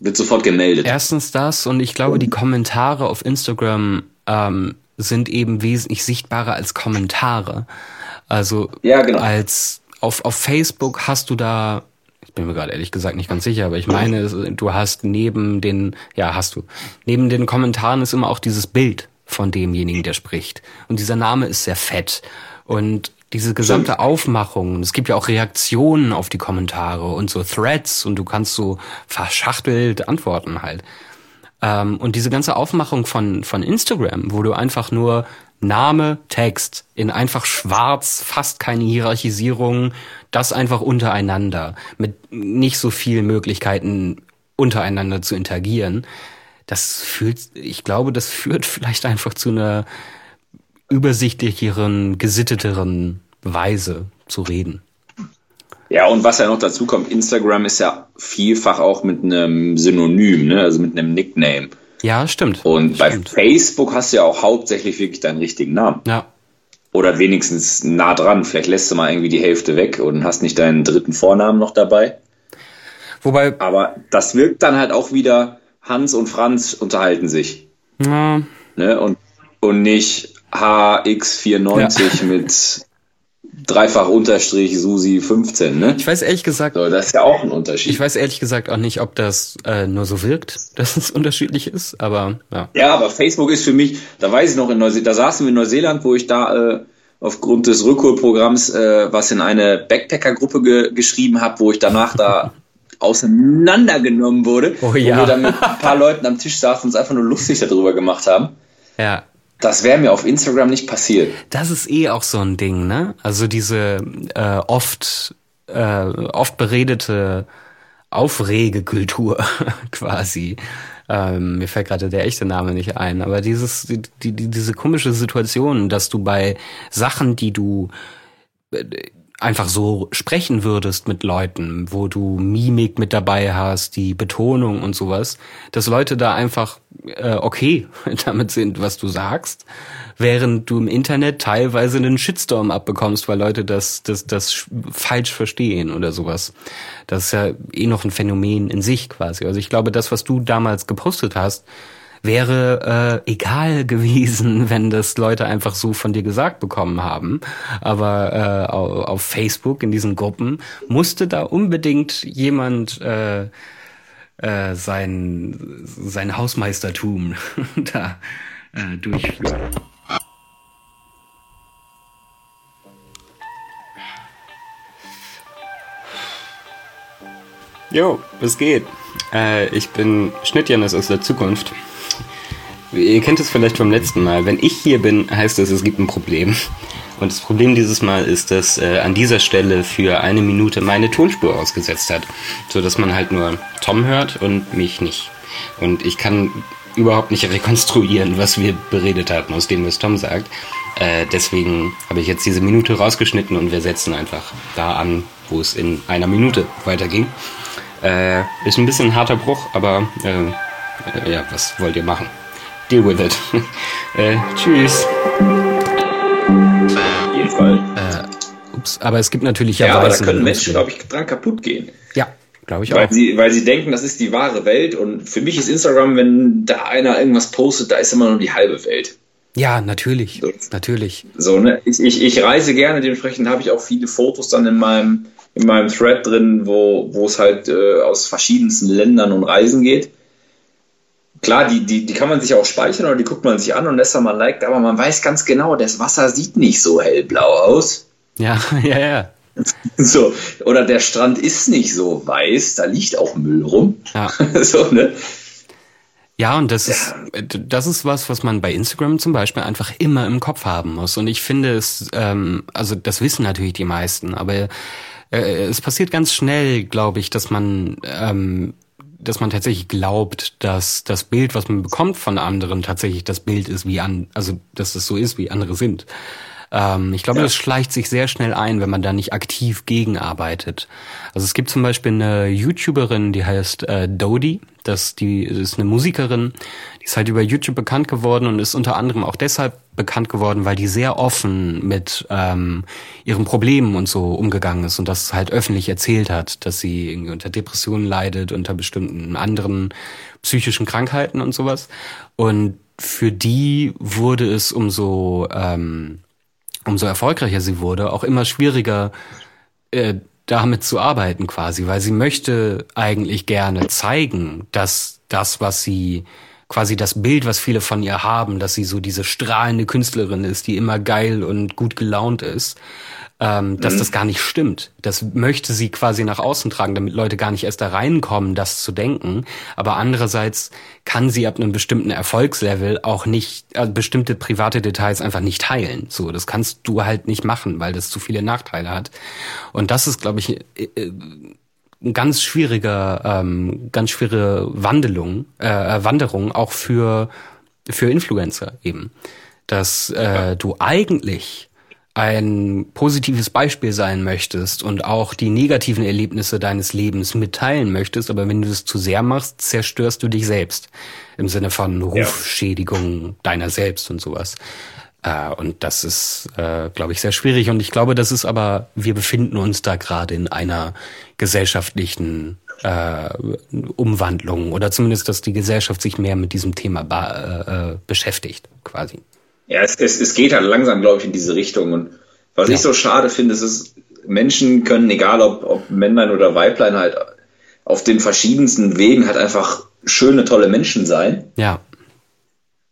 Wird sofort gemeldet. Erstens das und ich glaube, die Kommentare auf Instagram ähm, sind eben wesentlich sichtbarer als Kommentare. Also ja, genau. als auf, auf Facebook hast du da, ich bin mir gerade ehrlich gesagt nicht ganz sicher, aber ich meine, du hast neben den, ja, hast du, neben den Kommentaren ist immer auch dieses Bild von demjenigen, der spricht. Und dieser Name ist sehr fett. Und diese gesamte Stimmt. Aufmachung, es gibt ja auch Reaktionen auf die Kommentare und so Threads und du kannst so verschachtelt antworten halt. Ähm, und diese ganze Aufmachung von, von Instagram, wo du einfach nur Name, Text in einfach schwarz, fast keine Hierarchisierung, das einfach untereinander mit nicht so viel Möglichkeiten untereinander zu interagieren, das fühlt, ich glaube, das führt vielleicht einfach zu einer übersichtlicheren, gesitteteren Weise zu reden. Ja, und was ja noch dazu kommt, Instagram ist ja vielfach auch mit einem Synonym, ne? also mit einem Nickname. Ja, stimmt. Und bei Facebook hast du ja auch hauptsächlich wirklich deinen richtigen Namen. Ja. Oder wenigstens nah dran. Vielleicht lässt du mal irgendwie die Hälfte weg und hast nicht deinen dritten Vornamen noch dabei. Wobei. Aber das wirkt dann halt auch wieder, Hans und Franz unterhalten sich. Ja. Ne? Und, und nicht HX94 ja. mit dreifach Unterstrich Susi 15, ne? Ich weiß ehrlich gesagt. So, das ist ja auch ein Unterschied. Ich weiß ehrlich gesagt auch nicht, ob das äh, nur so wirkt, dass es unterschiedlich ist, aber ja. Ja, aber Facebook ist für mich, da weiß ich noch in Neuseeland, da saßen wir in Neuseeland, wo ich da äh, aufgrund des Rückholprogramms äh, was in eine Backpacker-Gruppe ge geschrieben habe, wo ich danach da auseinandergenommen wurde. Oh ja. Wo wir dann mit ein paar Leuten am Tisch saßen und uns einfach nur lustig darüber gemacht haben. Ja. Das wäre mir auf Instagram nicht passiert. Das ist eh auch so ein Ding, ne? Also diese äh, oft äh, oft beredete Aufregekultur quasi. Ähm, mir fällt gerade der echte Name nicht ein, aber dieses die, die, diese komische Situation, dass du bei Sachen, die du äh, einfach so sprechen würdest mit Leuten, wo du Mimik mit dabei hast, die Betonung und sowas, dass Leute da einfach äh, okay damit sind, was du sagst, während du im Internet teilweise einen Shitstorm abbekommst, weil Leute das, das, das falsch verstehen oder sowas. Das ist ja eh noch ein Phänomen in sich quasi. Also ich glaube, das, was du damals gepostet hast, wäre äh, egal gewesen, wenn das Leute einfach so von dir gesagt bekommen haben. Aber äh, auf Facebook in diesen Gruppen musste da unbedingt jemand äh, äh, sein, sein Hausmeistertum da äh, durchführen. Jo, was geht? Äh, ich bin Schnittjanis aus der Zukunft. Ihr kennt es vielleicht vom letzten Mal. Wenn ich hier bin, heißt das, es gibt ein Problem. Und das Problem dieses Mal ist, dass äh, an dieser Stelle für eine Minute meine Tonspur ausgesetzt hat, so dass man halt nur Tom hört und mich nicht. Und ich kann überhaupt nicht rekonstruieren, was wir beredet hatten, aus dem, was Tom sagt. Äh, deswegen habe ich jetzt diese Minute rausgeschnitten und wir setzen einfach da an, wo es in einer Minute weiterging. Äh, ist ein bisschen ein harter Bruch, aber äh, ja, was wollt ihr machen? Deal with it. äh, tschüss. Auf jeden Fall. Äh, ups, aber es gibt natürlich ja. Ja, aber da können Menschen, glaube ich, dran kaputt gehen. Ja, glaube ich weil auch. Sie, weil sie denken, das ist die wahre Welt und für mich ist Instagram, wenn da einer irgendwas postet, da ist immer nur die halbe Welt. Ja, natürlich, so. natürlich. So, ne? Ich, ich, ich reise gerne, dementsprechend habe ich auch viele Fotos dann in meinem, in meinem Thread drin, wo, wo es halt äh, aus verschiedensten Ländern und Reisen geht klar, die, die, die kann man sich auch speichern oder die guckt man sich an und lässt dann mal ein Like, aber man weiß ganz genau, das Wasser sieht nicht so hellblau aus. Ja, ja, ja. So, oder der Strand ist nicht so weiß, da liegt auch Müll rum. Ja. so, ne? Ja, und das ist das ist was, was man bei Instagram zum Beispiel einfach immer im Kopf haben muss. Und ich finde es, ähm, also das wissen natürlich die meisten, aber äh, es passiert ganz schnell, glaube ich, dass man ähm, dass man tatsächlich glaubt, dass das Bild, was man bekommt von anderen, tatsächlich das Bild ist, wie an, also dass es so ist, wie andere sind. Ähm, ich glaube, ja. das schleicht sich sehr schnell ein, wenn man da nicht aktiv gegenarbeitet. Also es gibt zum Beispiel eine YouTuberin, die heißt äh, Dodie. Das, die ist eine Musikerin, die ist halt über YouTube bekannt geworden und ist unter anderem auch deshalb bekannt geworden, weil die sehr offen mit ähm, ihren Problemen und so umgegangen ist und das halt öffentlich erzählt hat, dass sie irgendwie unter Depressionen leidet, unter bestimmten anderen psychischen Krankheiten und sowas. Und für die wurde es umso ähm, umso erfolgreicher sie wurde, auch immer schwieriger äh, damit zu arbeiten quasi, weil sie möchte eigentlich gerne zeigen, dass das, was sie quasi das Bild, was viele von ihr haben, dass sie so diese strahlende Künstlerin ist, die immer geil und gut gelaunt ist, ähm, dass mhm. das gar nicht stimmt. Das möchte sie quasi nach außen tragen, damit Leute gar nicht erst da reinkommen, das zu denken. Aber andererseits kann sie ab einem bestimmten Erfolgslevel auch nicht äh, bestimmte private Details einfach nicht teilen. So, das kannst du halt nicht machen, weil das zu viele Nachteile hat. Und das ist, glaube ich, äh, äh ein ganz schwieriger, ähm, ganz schwere Wandelung, äh, Wanderung auch für für Influencer eben, dass äh, du eigentlich ein positives Beispiel sein möchtest und auch die negativen Erlebnisse deines Lebens mitteilen möchtest, aber wenn du es zu sehr machst, zerstörst du dich selbst im Sinne von Rufschädigung ja. deiner selbst und sowas. Äh, und das ist, äh, glaube ich, sehr schwierig. Und ich glaube, das ist aber, wir befinden uns da gerade in einer gesellschaftlichen äh, Umwandlung oder zumindest, dass die Gesellschaft sich mehr mit diesem Thema äh, äh, beschäftigt, quasi. Ja, es, es, es geht halt langsam, glaube ich, in diese Richtung. Und was ja. ich so schade finde, ist, dass Menschen können, egal ob, ob Männlein oder Weiblein, halt auf den verschiedensten Wegen halt einfach schöne, tolle Menschen sein. Ja.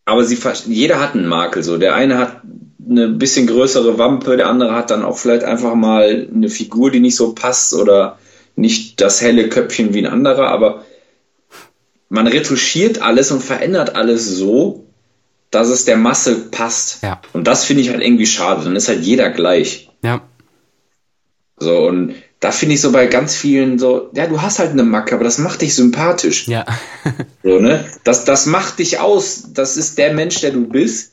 Aber sie, jeder hat einen Makel. So, der eine hat eine bisschen größere Wampe, der andere hat dann auch vielleicht einfach mal eine Figur, die nicht so passt oder nicht das helle Köpfchen wie ein anderer, aber man retuschiert alles und verändert alles so, dass es der Masse passt. Ja. Und das finde ich halt irgendwie schade. Dann ist halt jeder gleich. Ja. So, und da finde ich so bei ganz vielen so, ja, du hast halt eine Macke, aber das macht dich sympathisch. Ja. so, ne? Das, das macht dich aus. Das ist der Mensch, der du bist.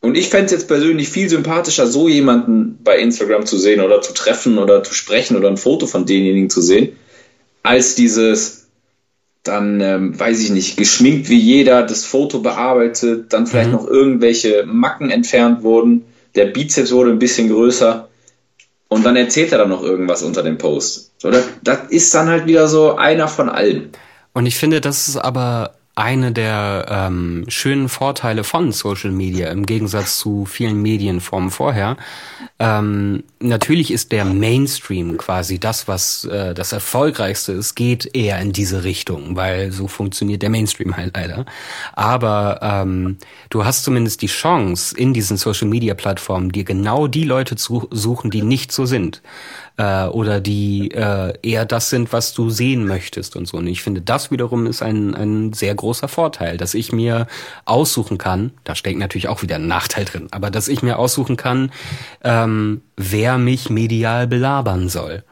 Und ich fände es jetzt persönlich viel sympathischer, so jemanden bei Instagram zu sehen oder zu treffen oder zu sprechen oder ein Foto von denjenigen zu sehen, als dieses dann, ähm, weiß ich nicht, geschminkt wie jeder, das Foto bearbeitet, dann vielleicht mhm. noch irgendwelche Macken entfernt wurden, der Bizeps wurde ein bisschen größer und dann erzählt er dann noch irgendwas unter dem Post. So, das, das ist dann halt wieder so einer von allen. Und ich finde, das ist aber eine der ähm, schönen Vorteile von Social Media im Gegensatz zu vielen Medienformen vorher. Ähm, natürlich ist der Mainstream quasi das, was äh, das Erfolgreichste ist, geht eher in diese Richtung, weil so funktioniert der Mainstream halt leider. Aber ähm, du hast zumindest die Chance, in diesen Social Media Plattformen dir genau die Leute zu suchen, die nicht so sind äh, oder die äh, eher das sind, was du sehen möchtest und so. Und ich finde, das wiederum ist ein, ein sehr großer Vorteil, dass ich mir aussuchen kann, da steckt natürlich auch wieder ein Nachteil drin, aber dass ich mir aussuchen kann, ähm, wer mich medial belabern soll.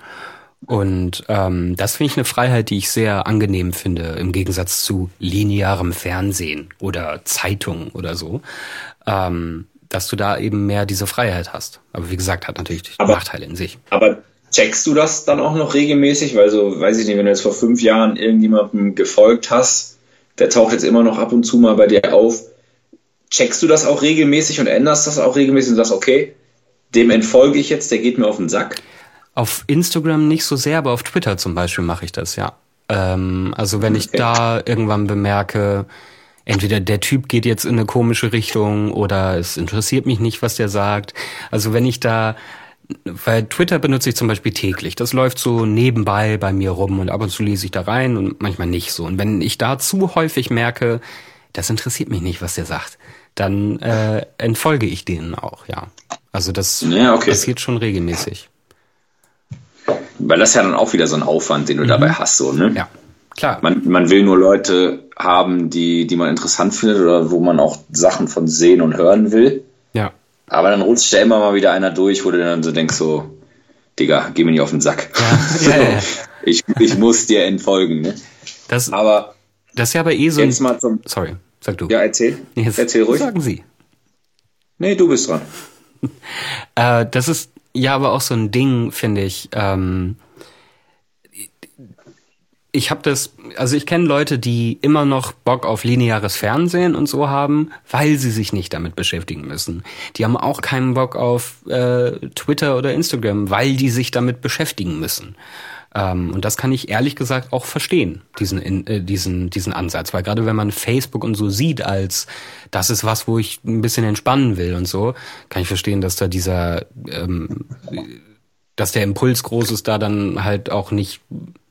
Und ähm, das finde ich eine Freiheit, die ich sehr angenehm finde, im Gegensatz zu linearem Fernsehen oder Zeitung oder so. Ähm, dass du da eben mehr diese Freiheit hast. Aber wie gesagt, hat natürlich aber, Nachteile in sich. Aber checkst du das dann auch noch regelmäßig? Weil so, weiß ich nicht, wenn du jetzt vor fünf Jahren irgendjemandem gefolgt hast, der taucht jetzt immer noch ab und zu mal bei dir auf. Checkst du das auch regelmäßig und änderst das auch regelmäßig und sagst, okay, dem entfolge ich jetzt, der geht mir auf den Sack? Auf Instagram nicht so sehr, aber auf Twitter zum Beispiel mache ich das, ja. Ähm, also wenn okay. ich da irgendwann bemerke, entweder der Typ geht jetzt in eine komische Richtung oder es interessiert mich nicht, was der sagt. Also wenn ich da weil Twitter benutze ich zum Beispiel täglich. Das läuft so nebenbei bei mir rum und ab und zu lese ich da rein und manchmal nicht so. Und wenn ich da zu häufig merke, das interessiert mich nicht, was der sagt, dann äh, entfolge ich denen auch, ja. Also das ja, okay. passiert schon regelmäßig. Weil das ja dann auch wieder so ein Aufwand, den du mhm. dabei hast, so, ne? Ja, klar. Man, man will nur Leute haben, die, die man interessant findet oder wo man auch Sachen von sehen und hören will. Aber dann rutscht ja immer mal wieder einer durch, wo du dann so denkst, so, Digga, geh mir nicht auf den Sack. Ja, ja, ja. ich, ich muss dir entfolgen. Ne? Das, aber das ist ja aber eh so jetzt mal zum, Sorry, sag du. Ja, erzähl. Jetzt, erzähl ruhig. Sagen Sie. Nee, du bist dran. äh, das ist ja aber auch so ein Ding, finde ich. Ähm, ich habe das, also ich kenne Leute, die immer noch Bock auf lineares Fernsehen und so haben, weil sie sich nicht damit beschäftigen müssen. Die haben auch keinen Bock auf äh, Twitter oder Instagram, weil die sich damit beschäftigen müssen. Ähm, und das kann ich ehrlich gesagt auch verstehen, diesen, äh, diesen, diesen Ansatz. Weil gerade wenn man Facebook und so sieht als, das ist was, wo ich ein bisschen entspannen will und so, kann ich verstehen, dass da dieser, ähm, dass der Impuls groß ist, da dann halt auch nicht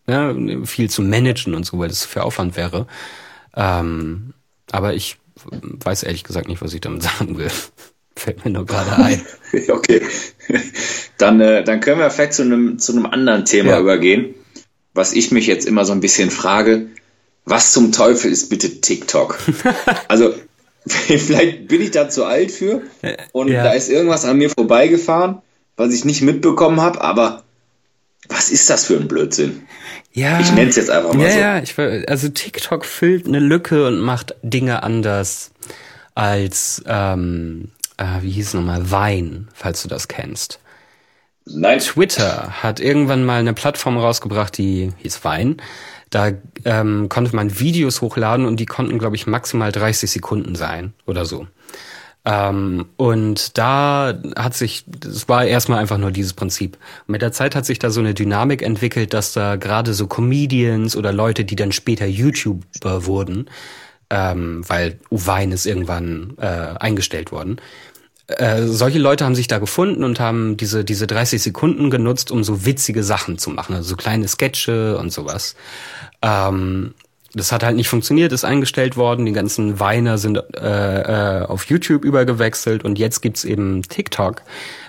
ne, viel zu managen und so, weil das für Aufwand wäre. Ähm, aber ich weiß ehrlich gesagt nicht, was ich damit sagen will. Fällt mir nur gerade ein. okay. Dann, äh, dann können wir vielleicht zu einem, zu einem anderen Thema ja. übergehen, was ich mich jetzt immer so ein bisschen frage. Was zum Teufel ist bitte TikTok? also, vielleicht bin ich da zu alt für und ja. da ist irgendwas an mir vorbeigefahren, was ich nicht mitbekommen habe, aber was ist das für ein Blödsinn? Ja. Ich nenne es jetzt einfach mal ja, so. Ja, ich, also TikTok füllt eine Lücke und macht Dinge anders als, ähm, äh, wie hieß es nochmal, Wein, falls du das kennst. Nein. Twitter hat irgendwann mal eine Plattform rausgebracht, die hieß Wein. Da ähm, konnte man Videos hochladen und die konnten, glaube ich, maximal 30 Sekunden sein oder so. Ähm, und da hat sich, das war erstmal einfach nur dieses Prinzip. Mit der Zeit hat sich da so eine Dynamik entwickelt, dass da gerade so Comedians oder Leute, die dann später YouTuber wurden, ähm, weil Wein ist irgendwann äh, eingestellt worden, äh, solche Leute haben sich da gefunden und haben diese, diese 30 Sekunden genutzt, um so witzige Sachen zu machen, also so kleine Sketche und sowas. Ähm, das hat halt nicht funktioniert, ist eingestellt worden. Die ganzen Weiner sind äh, äh, auf YouTube übergewechselt und jetzt gibt's eben TikTok,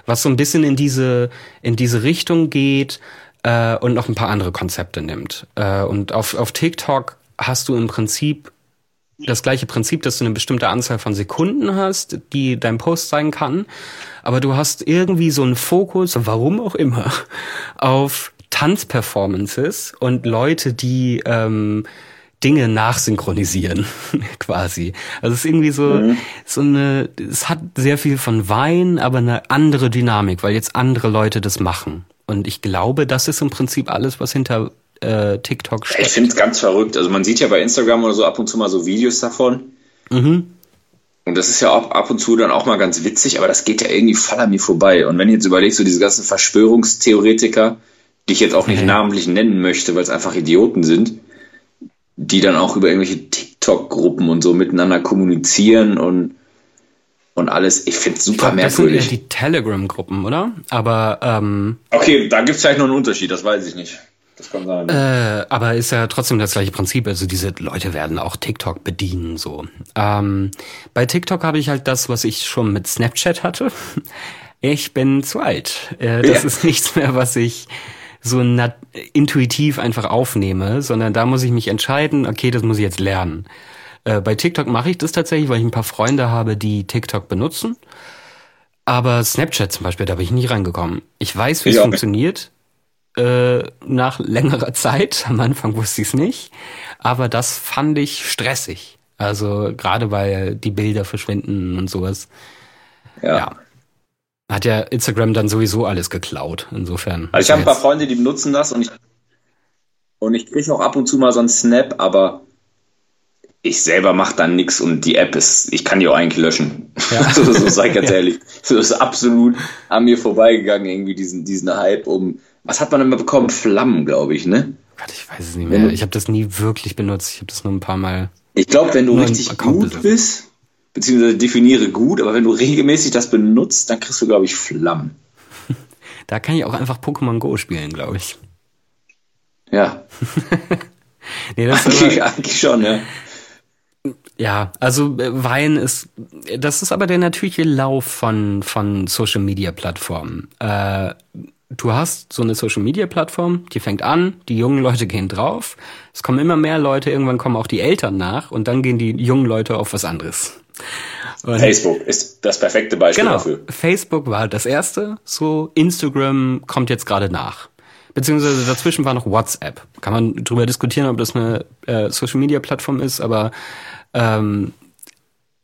was so ein bisschen in diese in diese Richtung geht äh, und noch ein paar andere Konzepte nimmt. Äh, und auf auf TikTok hast du im Prinzip das gleiche Prinzip, dass du eine bestimmte Anzahl von Sekunden hast, die dein Post sein kann, aber du hast irgendwie so einen Fokus, warum auch immer, auf Tanzperformances und Leute, die ähm, Dinge nachsynchronisieren, quasi. Also es ist irgendwie so, mhm. so eine, es hat sehr viel von Wein, aber eine andere Dynamik, weil jetzt andere Leute das machen. Und ich glaube, das ist im Prinzip alles, was hinter äh, TikTok steckt. Ich finde es ganz verrückt. Also man sieht ja bei Instagram oder so ab und zu mal so Videos davon. Mhm. Und das ist ja auch ab und zu dann auch mal ganz witzig, aber das geht ja irgendwie voll an mir vorbei. Und wenn ich jetzt überlegst, so diese ganzen Verschwörungstheoretiker, die ich jetzt auch nicht mhm. namentlich nennen möchte, weil es einfach Idioten sind, die dann auch über irgendwelche TikTok-Gruppen und so miteinander kommunizieren und und alles. Ich finde es super ich glaub, merkwürdig. Das sind ja die Telegram-Gruppen, oder? Aber ähm, okay, da gibt es vielleicht noch einen Unterschied, das weiß ich nicht. Das kann sein. Äh, aber ist ja trotzdem das gleiche Prinzip. Also diese Leute werden auch TikTok bedienen so. Ähm, bei TikTok habe ich halt das, was ich schon mit Snapchat hatte. Ich bin zu alt. Äh, das ja. ist nichts mehr, was ich so intuitiv einfach aufnehme, sondern da muss ich mich entscheiden, okay, das muss ich jetzt lernen. Äh, bei TikTok mache ich das tatsächlich, weil ich ein paar Freunde habe, die TikTok benutzen. Aber Snapchat zum Beispiel, da bin ich nicht reingekommen. Ich weiß, wie es funktioniert. Äh, nach längerer Zeit. Am Anfang wusste ich es nicht. Aber das fand ich stressig. Also gerade weil die Bilder verschwinden und sowas. ja. ja. Hat ja Instagram dann sowieso alles geklaut, insofern. Also ich habe ein paar Freunde, die benutzen das und ich, und ich kriege auch ab und zu mal so einen Snap, aber ich selber mache dann nichts und die App ist, ich kann die auch eigentlich löschen. Ja. so, so sei ganz ja. ehrlich. So ist absolut an mir vorbeigegangen, irgendwie diesen, diesen Hype um, was hat man immer bekommen? Flammen, glaube ich, ne? Gott, ich weiß es nicht mehr. Ich habe das nie wirklich benutzt. Ich habe das nur ein paar Mal. Ich glaube, wenn du richtig gut bist, beziehungsweise definiere gut, aber wenn du regelmäßig das benutzt, dann kriegst du, glaube ich, Flammen. Da kann ich auch einfach Pokémon Go spielen, glaube ich. Ja. nee, das eigentlich, aber, eigentlich schon, ja. Ja, also äh, Wein ist, das ist aber der natürliche Lauf von, von Social Media Plattformen. Äh, du hast so eine Social Media Plattform, die fängt an, die jungen Leute gehen drauf, es kommen immer mehr Leute, irgendwann kommen auch die Eltern nach und dann gehen die jungen Leute auf was anderes. Und Facebook ist das perfekte Beispiel genau, dafür. Facebook war das erste, so Instagram kommt jetzt gerade nach. Beziehungsweise dazwischen war noch WhatsApp. Kann man drüber diskutieren, ob das eine äh, Social Media Plattform ist, aber ähm,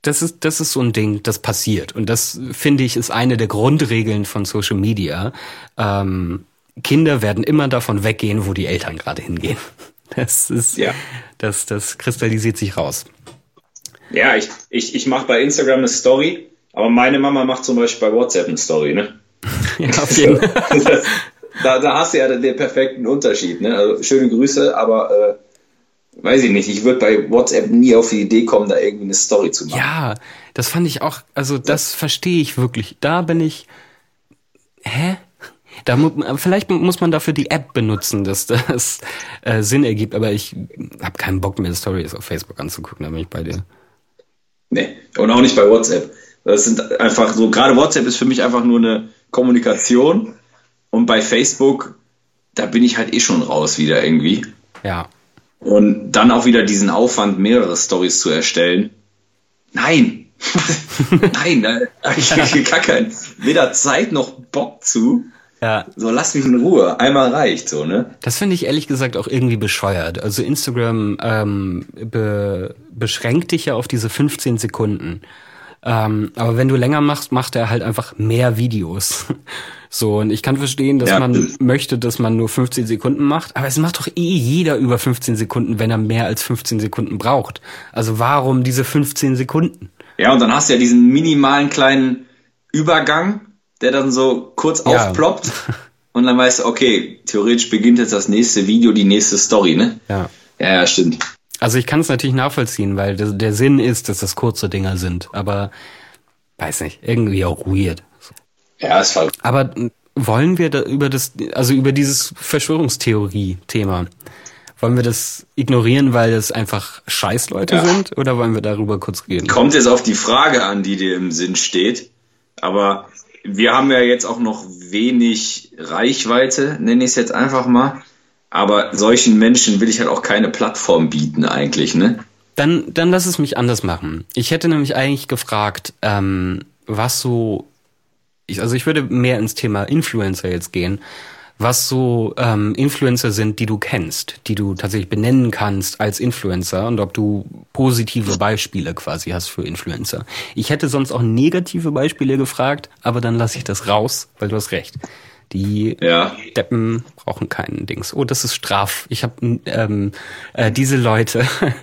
das ist, das ist so ein Ding, das passiert. Und das, finde ich, ist eine der Grundregeln von Social Media. Ähm, Kinder werden immer davon weggehen, wo die Eltern gerade hingehen. Das ist, ja. das, das kristallisiert sich raus. Ja, ich, ich, ich mache bei Instagram eine Story, aber meine Mama macht zum Beispiel bei WhatsApp eine Story, ne? ja, auf jeden Fall. da, da hast du ja den, perfekten Unterschied, ne? Also schöne Grüße, aber äh, weiß ich nicht, ich würde bei WhatsApp nie auf die Idee kommen, da irgendwie eine Story zu machen. Ja, das fand ich auch, also das ja. verstehe ich wirklich. Da bin ich. Hä? Da mu vielleicht muss man dafür die App benutzen, dass das äh, Sinn ergibt, aber ich habe keinen Bock mehr Stories auf Facebook anzugucken, da bin ich bei dir. Nee, und auch nicht bei WhatsApp. Das sind einfach so, gerade WhatsApp ist für mich einfach nur eine Kommunikation und bei Facebook, da bin ich halt eh schon raus wieder irgendwie. Ja. Und dann auch wieder diesen Aufwand, mehrere Stories zu erstellen. Nein! Nein, da habe ich gar keinen, weder Zeit noch Bock zu. Ja. So, lass mich in Ruhe. Einmal reicht so, ne? Das finde ich ehrlich gesagt auch irgendwie bescheuert. Also Instagram ähm, be beschränkt dich ja auf diese 15 Sekunden. Ähm, aber wenn du länger machst, macht er halt einfach mehr Videos. So, und ich kann verstehen, dass ja. man möchte, dass man nur 15 Sekunden macht, aber es macht doch eh jeder über 15 Sekunden, wenn er mehr als 15 Sekunden braucht. Also warum diese 15 Sekunden? Ja, und dann hast du ja diesen minimalen kleinen Übergang, der dann so kurz ja. aufploppt. Und dann weißt du, okay, theoretisch beginnt jetzt das nächste Video, die nächste Story, ne? Ja. Ja, ja stimmt. Also ich kann es natürlich nachvollziehen, weil der, der Sinn ist, dass das kurze Dinger sind, aber weiß nicht, irgendwie auch weird. Ja, ist voll. Aber wollen wir da über das, also über dieses Verschwörungstheorie-Thema, wollen wir das ignorieren, weil es einfach Scheißleute ja. sind, oder wollen wir darüber kurz reden? Kommt jetzt auf die Frage an, die dir im Sinn steht. Aber wir haben ja jetzt auch noch wenig Reichweite, nenne ich es jetzt einfach mal. Aber solchen Menschen will ich halt auch keine Plattform bieten eigentlich, ne? Dann, dann lass es mich anders machen. Ich hätte nämlich eigentlich gefragt, ähm, was so ich, also ich würde mehr ins Thema Influencer jetzt gehen, was so ähm, Influencer sind, die du kennst, die du tatsächlich benennen kannst als Influencer und ob du positive Beispiele quasi hast für Influencer. Ich hätte sonst auch negative Beispiele gefragt, aber dann lasse ich das raus, weil du hast recht. Die ja. Deppen brauchen keinen Dings. Oh, das ist Straf. Ich habe ähm, äh, diese Leute.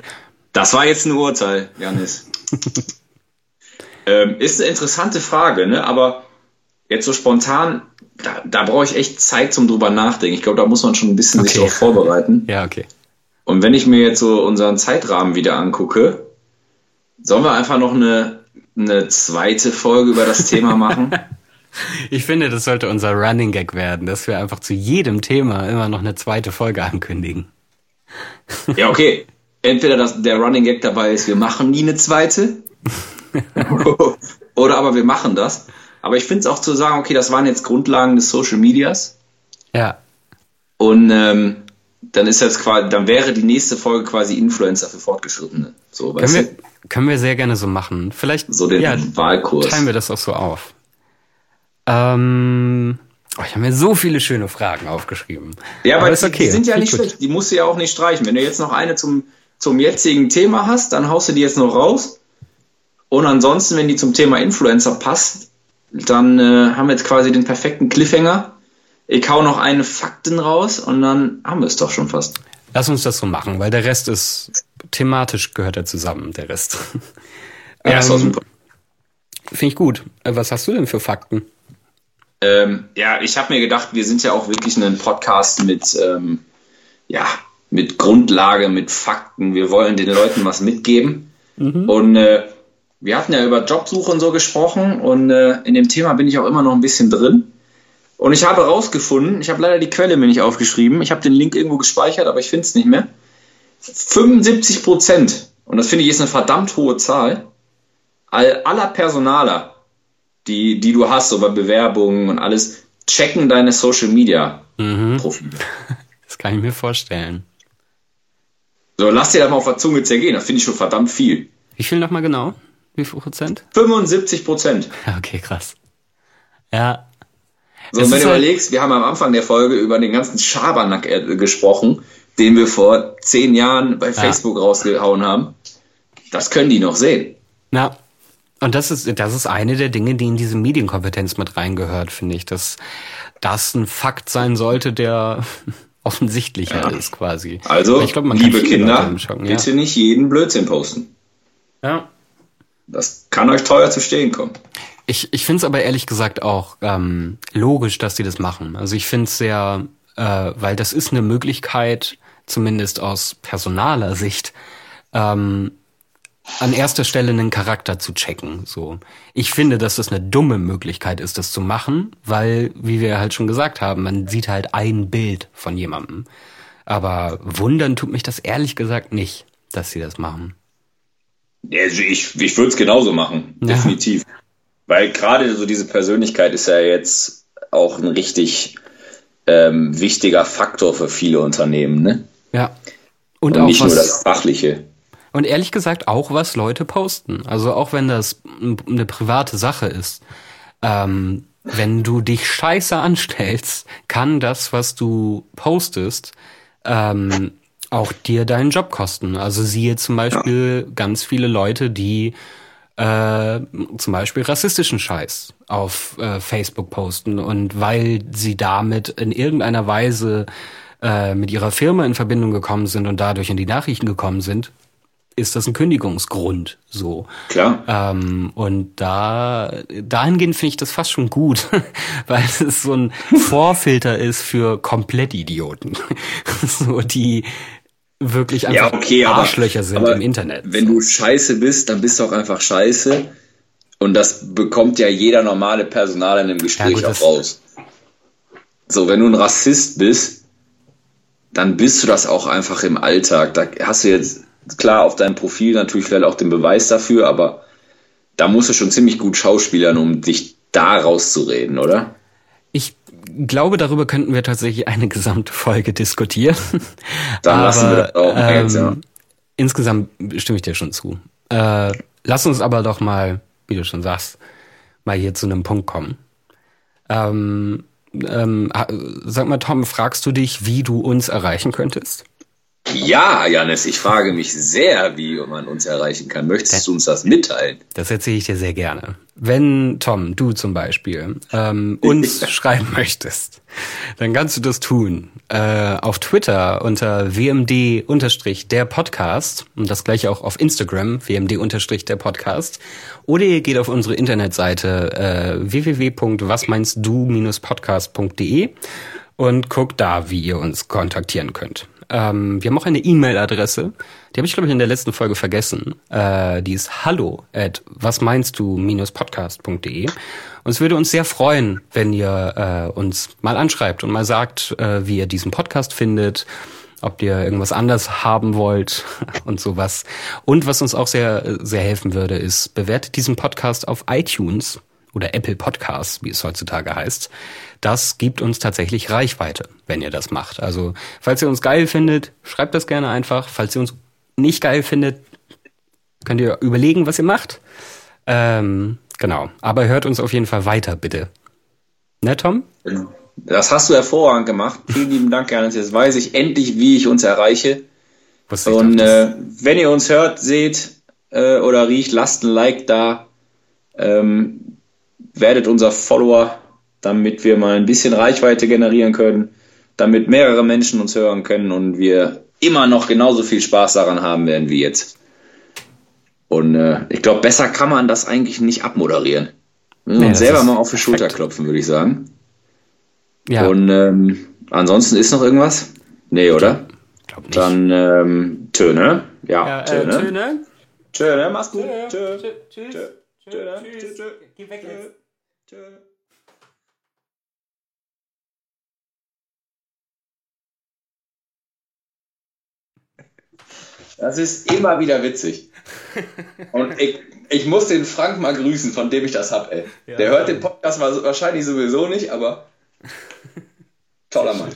Das war jetzt ein Urteil, Janis. ähm, ist eine interessante Frage, ne? Aber Jetzt so spontan, da, da brauche ich echt Zeit zum drüber nachdenken. Ich glaube, da muss man schon ein bisschen okay. sich darauf vorbereiten. Ja, okay. Und wenn ich mir jetzt so unseren Zeitrahmen wieder angucke, sollen wir einfach noch eine, eine zweite Folge über das Thema machen? Ich finde, das sollte unser Running Gag werden, dass wir einfach zu jedem Thema immer noch eine zweite Folge ankündigen. Ja, okay. Entweder das, der Running Gag dabei ist, wir machen nie eine zweite. Oder aber wir machen das. Aber ich finde es auch zu sagen, okay, das waren jetzt Grundlagen des Social Medias. Ja. Und ähm, dann ist jetzt quasi, dann wäre die nächste Folge quasi Influencer für Fortgeschrittene. So, können, wir, können wir sehr gerne so machen. Vielleicht so den ja, Wahlkurs. teilen wir das auch so auf. Ähm, oh, ich habe mir so viele schöne Fragen aufgeschrieben. Ja, aber, aber die, okay. die sind ja nicht schlecht. Die musst du ja auch nicht streichen. Wenn du jetzt noch eine zum, zum jetzigen Thema hast, dann haust du die jetzt noch raus. Und ansonsten, wenn die zum Thema Influencer passt, dann äh, haben wir jetzt quasi den perfekten Cliffhanger. Ich hau noch eine Fakten raus und dann haben wir es doch schon fast. Lass uns das so machen, weil der Rest ist thematisch gehört er zusammen, der Rest. Ja, ähm, ist auch super. Finde ich gut. Äh, was hast du denn für Fakten? Ähm, ja, ich habe mir gedacht, wir sind ja auch wirklich ein Podcast mit, ähm, ja, mit Grundlage, mit Fakten. Wir wollen den Leuten was mitgeben. Mhm. Und äh, wir hatten ja über Jobsuche und so gesprochen und äh, in dem Thema bin ich auch immer noch ein bisschen drin. Und ich habe herausgefunden, ich habe leider die Quelle mir nicht aufgeschrieben, ich habe den Link irgendwo gespeichert, aber ich finde es nicht mehr. 75 Prozent, und das finde ich ist eine verdammt hohe Zahl, all, aller Personaler, die, die du hast, so bei Bewerbungen und alles, checken deine Social Media mhm. Profile. Das kann ich mir vorstellen. So, lass dir da mal auf der Zunge zergehen, das finde ich schon verdammt viel. Wie viel nochmal genau? Wie viel Prozent? 75 Prozent. Okay, krass. Ja. So, und wenn du halt überlegst, wir haben am Anfang der Folge über den ganzen Schabernack äh, gesprochen, den wir vor zehn Jahren bei Facebook ja. rausgehauen haben. Das können die noch sehen. Ja. Und das ist, das ist eine der Dinge, die in diese Medienkompetenz mit reingehört, finde ich, dass das ein Fakt sein sollte, der offensichtlicher ja. ist quasi. Also, glaub, liebe Kinder, bitte ja. nicht jeden Blödsinn posten. Ja. Das kann euch teuer zu stehen kommen. Ich, ich finde es aber ehrlich gesagt auch ähm, logisch, dass die das machen. Also ich finde es sehr, äh, weil das ist eine Möglichkeit, zumindest aus personaler Sicht, ähm, an erster Stelle einen Charakter zu checken. So, ich finde, dass das eine dumme Möglichkeit ist, das zu machen, weil, wie wir halt schon gesagt haben, man sieht halt ein Bild von jemandem. Aber wundern tut mich das ehrlich gesagt nicht, dass sie das machen. Also ich, ich würde es genauso machen, ja. definitiv. Weil gerade so diese Persönlichkeit ist ja jetzt auch ein richtig ähm, wichtiger Faktor für viele Unternehmen, ne? Ja. Und, Und nicht was, nur das Fachliche. Und ehrlich gesagt auch, was Leute posten. Also auch wenn das eine private Sache ist. Ähm, wenn du dich scheiße anstellst, kann das, was du postest, ähm, auch dir deinen Job kosten. Also siehe zum Beispiel ja. ganz viele Leute, die äh, zum Beispiel rassistischen Scheiß auf äh, Facebook posten und weil sie damit in irgendeiner Weise äh, mit ihrer Firma in Verbindung gekommen sind und dadurch in die Nachrichten gekommen sind, ist das ein Kündigungsgrund so. Klar. Ähm, und da dahingehend finde ich das fast schon gut, weil es so ein Vorfilter ist für Komplettidioten. so die wirklich einfach ja, okay, Arschlöcher aber, sind aber im Internet. Wenn du scheiße bist, dann bist du auch einfach scheiße. Und das bekommt ja jeder normale Personal in einem Gespräch ja, gut, auch raus. So, wenn du ein Rassist bist, dann bist du das auch einfach im Alltag. Da hast du jetzt klar auf deinem Profil natürlich vielleicht auch den Beweis dafür, aber da musst du schon ziemlich gut schauspielern, um dich da rauszureden, oder? Ich glaube, darüber könnten wir tatsächlich eine gesamte Folge diskutieren. Dann aber, lassen wir das auch ähm, jetzt, ja. Insgesamt stimme ich dir schon zu. Äh, lass uns aber doch mal, wie du schon sagst, mal hier zu einem Punkt kommen. Ähm, ähm, sag mal, Tom, fragst du dich, wie du uns erreichen könntest? Ja, Janis, ich frage mich sehr, wie man uns erreichen kann. Möchtest du uns das mitteilen? Das erzähle ich dir sehr gerne. Wenn, Tom, du zum Beispiel, ähm, uns schreiben möchtest, dann kannst du das tun. Äh, auf Twitter unter wmd der Podcast und das gleiche auch auf Instagram, wmd der Podcast. Oder ihr geht auf unsere Internetseite äh, www.wasmeinstdu-podcast.de und guckt da, wie ihr uns kontaktieren könnt. Ähm, wir haben auch eine E-Mail-Adresse. Die habe ich, glaube ich, in der letzten Folge vergessen. Äh, die ist hallo at was meinst du podcast.de. Und es würde uns sehr freuen, wenn ihr äh, uns mal anschreibt und mal sagt, äh, wie ihr diesen Podcast findet, ob ihr irgendwas anders haben wollt und sowas. Und was uns auch sehr, sehr helfen würde, ist, bewertet diesen Podcast auf iTunes oder Apple Podcasts, wie es heutzutage heißt. Das gibt uns tatsächlich Reichweite, wenn ihr das macht. Also, falls ihr uns geil findet, schreibt das gerne einfach. Falls ihr uns nicht geil findet, könnt ihr überlegen, was ihr macht. Ähm, genau. Aber hört uns auf jeden Fall weiter, bitte. Ne, Tom? Das hast du hervorragend gemacht. Vielen lieben Dank, Ernst. Jetzt weiß ich endlich, wie ich uns erreiche. Was Und äh, wenn ihr uns hört, seht äh, oder riecht, lasst ein Like da. Ähm, werdet unser Follower, damit wir mal ein bisschen Reichweite generieren können, damit mehrere Menschen uns hören können und wir immer noch genauso viel Spaß daran haben werden wie jetzt. Und äh, ich glaube, besser kann man das eigentlich nicht abmoderieren. Müssen nee, selber mal auf die Schulter klopfen, würde ich sagen. Ja. Und ähm, ansonsten ist noch irgendwas? Nee, oder? Glaub nicht. Dann ähm, Töne. Ja, ja Töne. Äh, Töne. Töne, mach's gut. Tschö. Tschö. Tschö. Tschö. Tschö. Tschö. Geh weg jetzt. Tschö. Das ist immer wieder witzig. Und ich, ich muss den Frank mal grüßen, von dem ich das hab, ey. Ja, Der hört den Podcast wahrscheinlich sowieso nicht, aber toller Mann.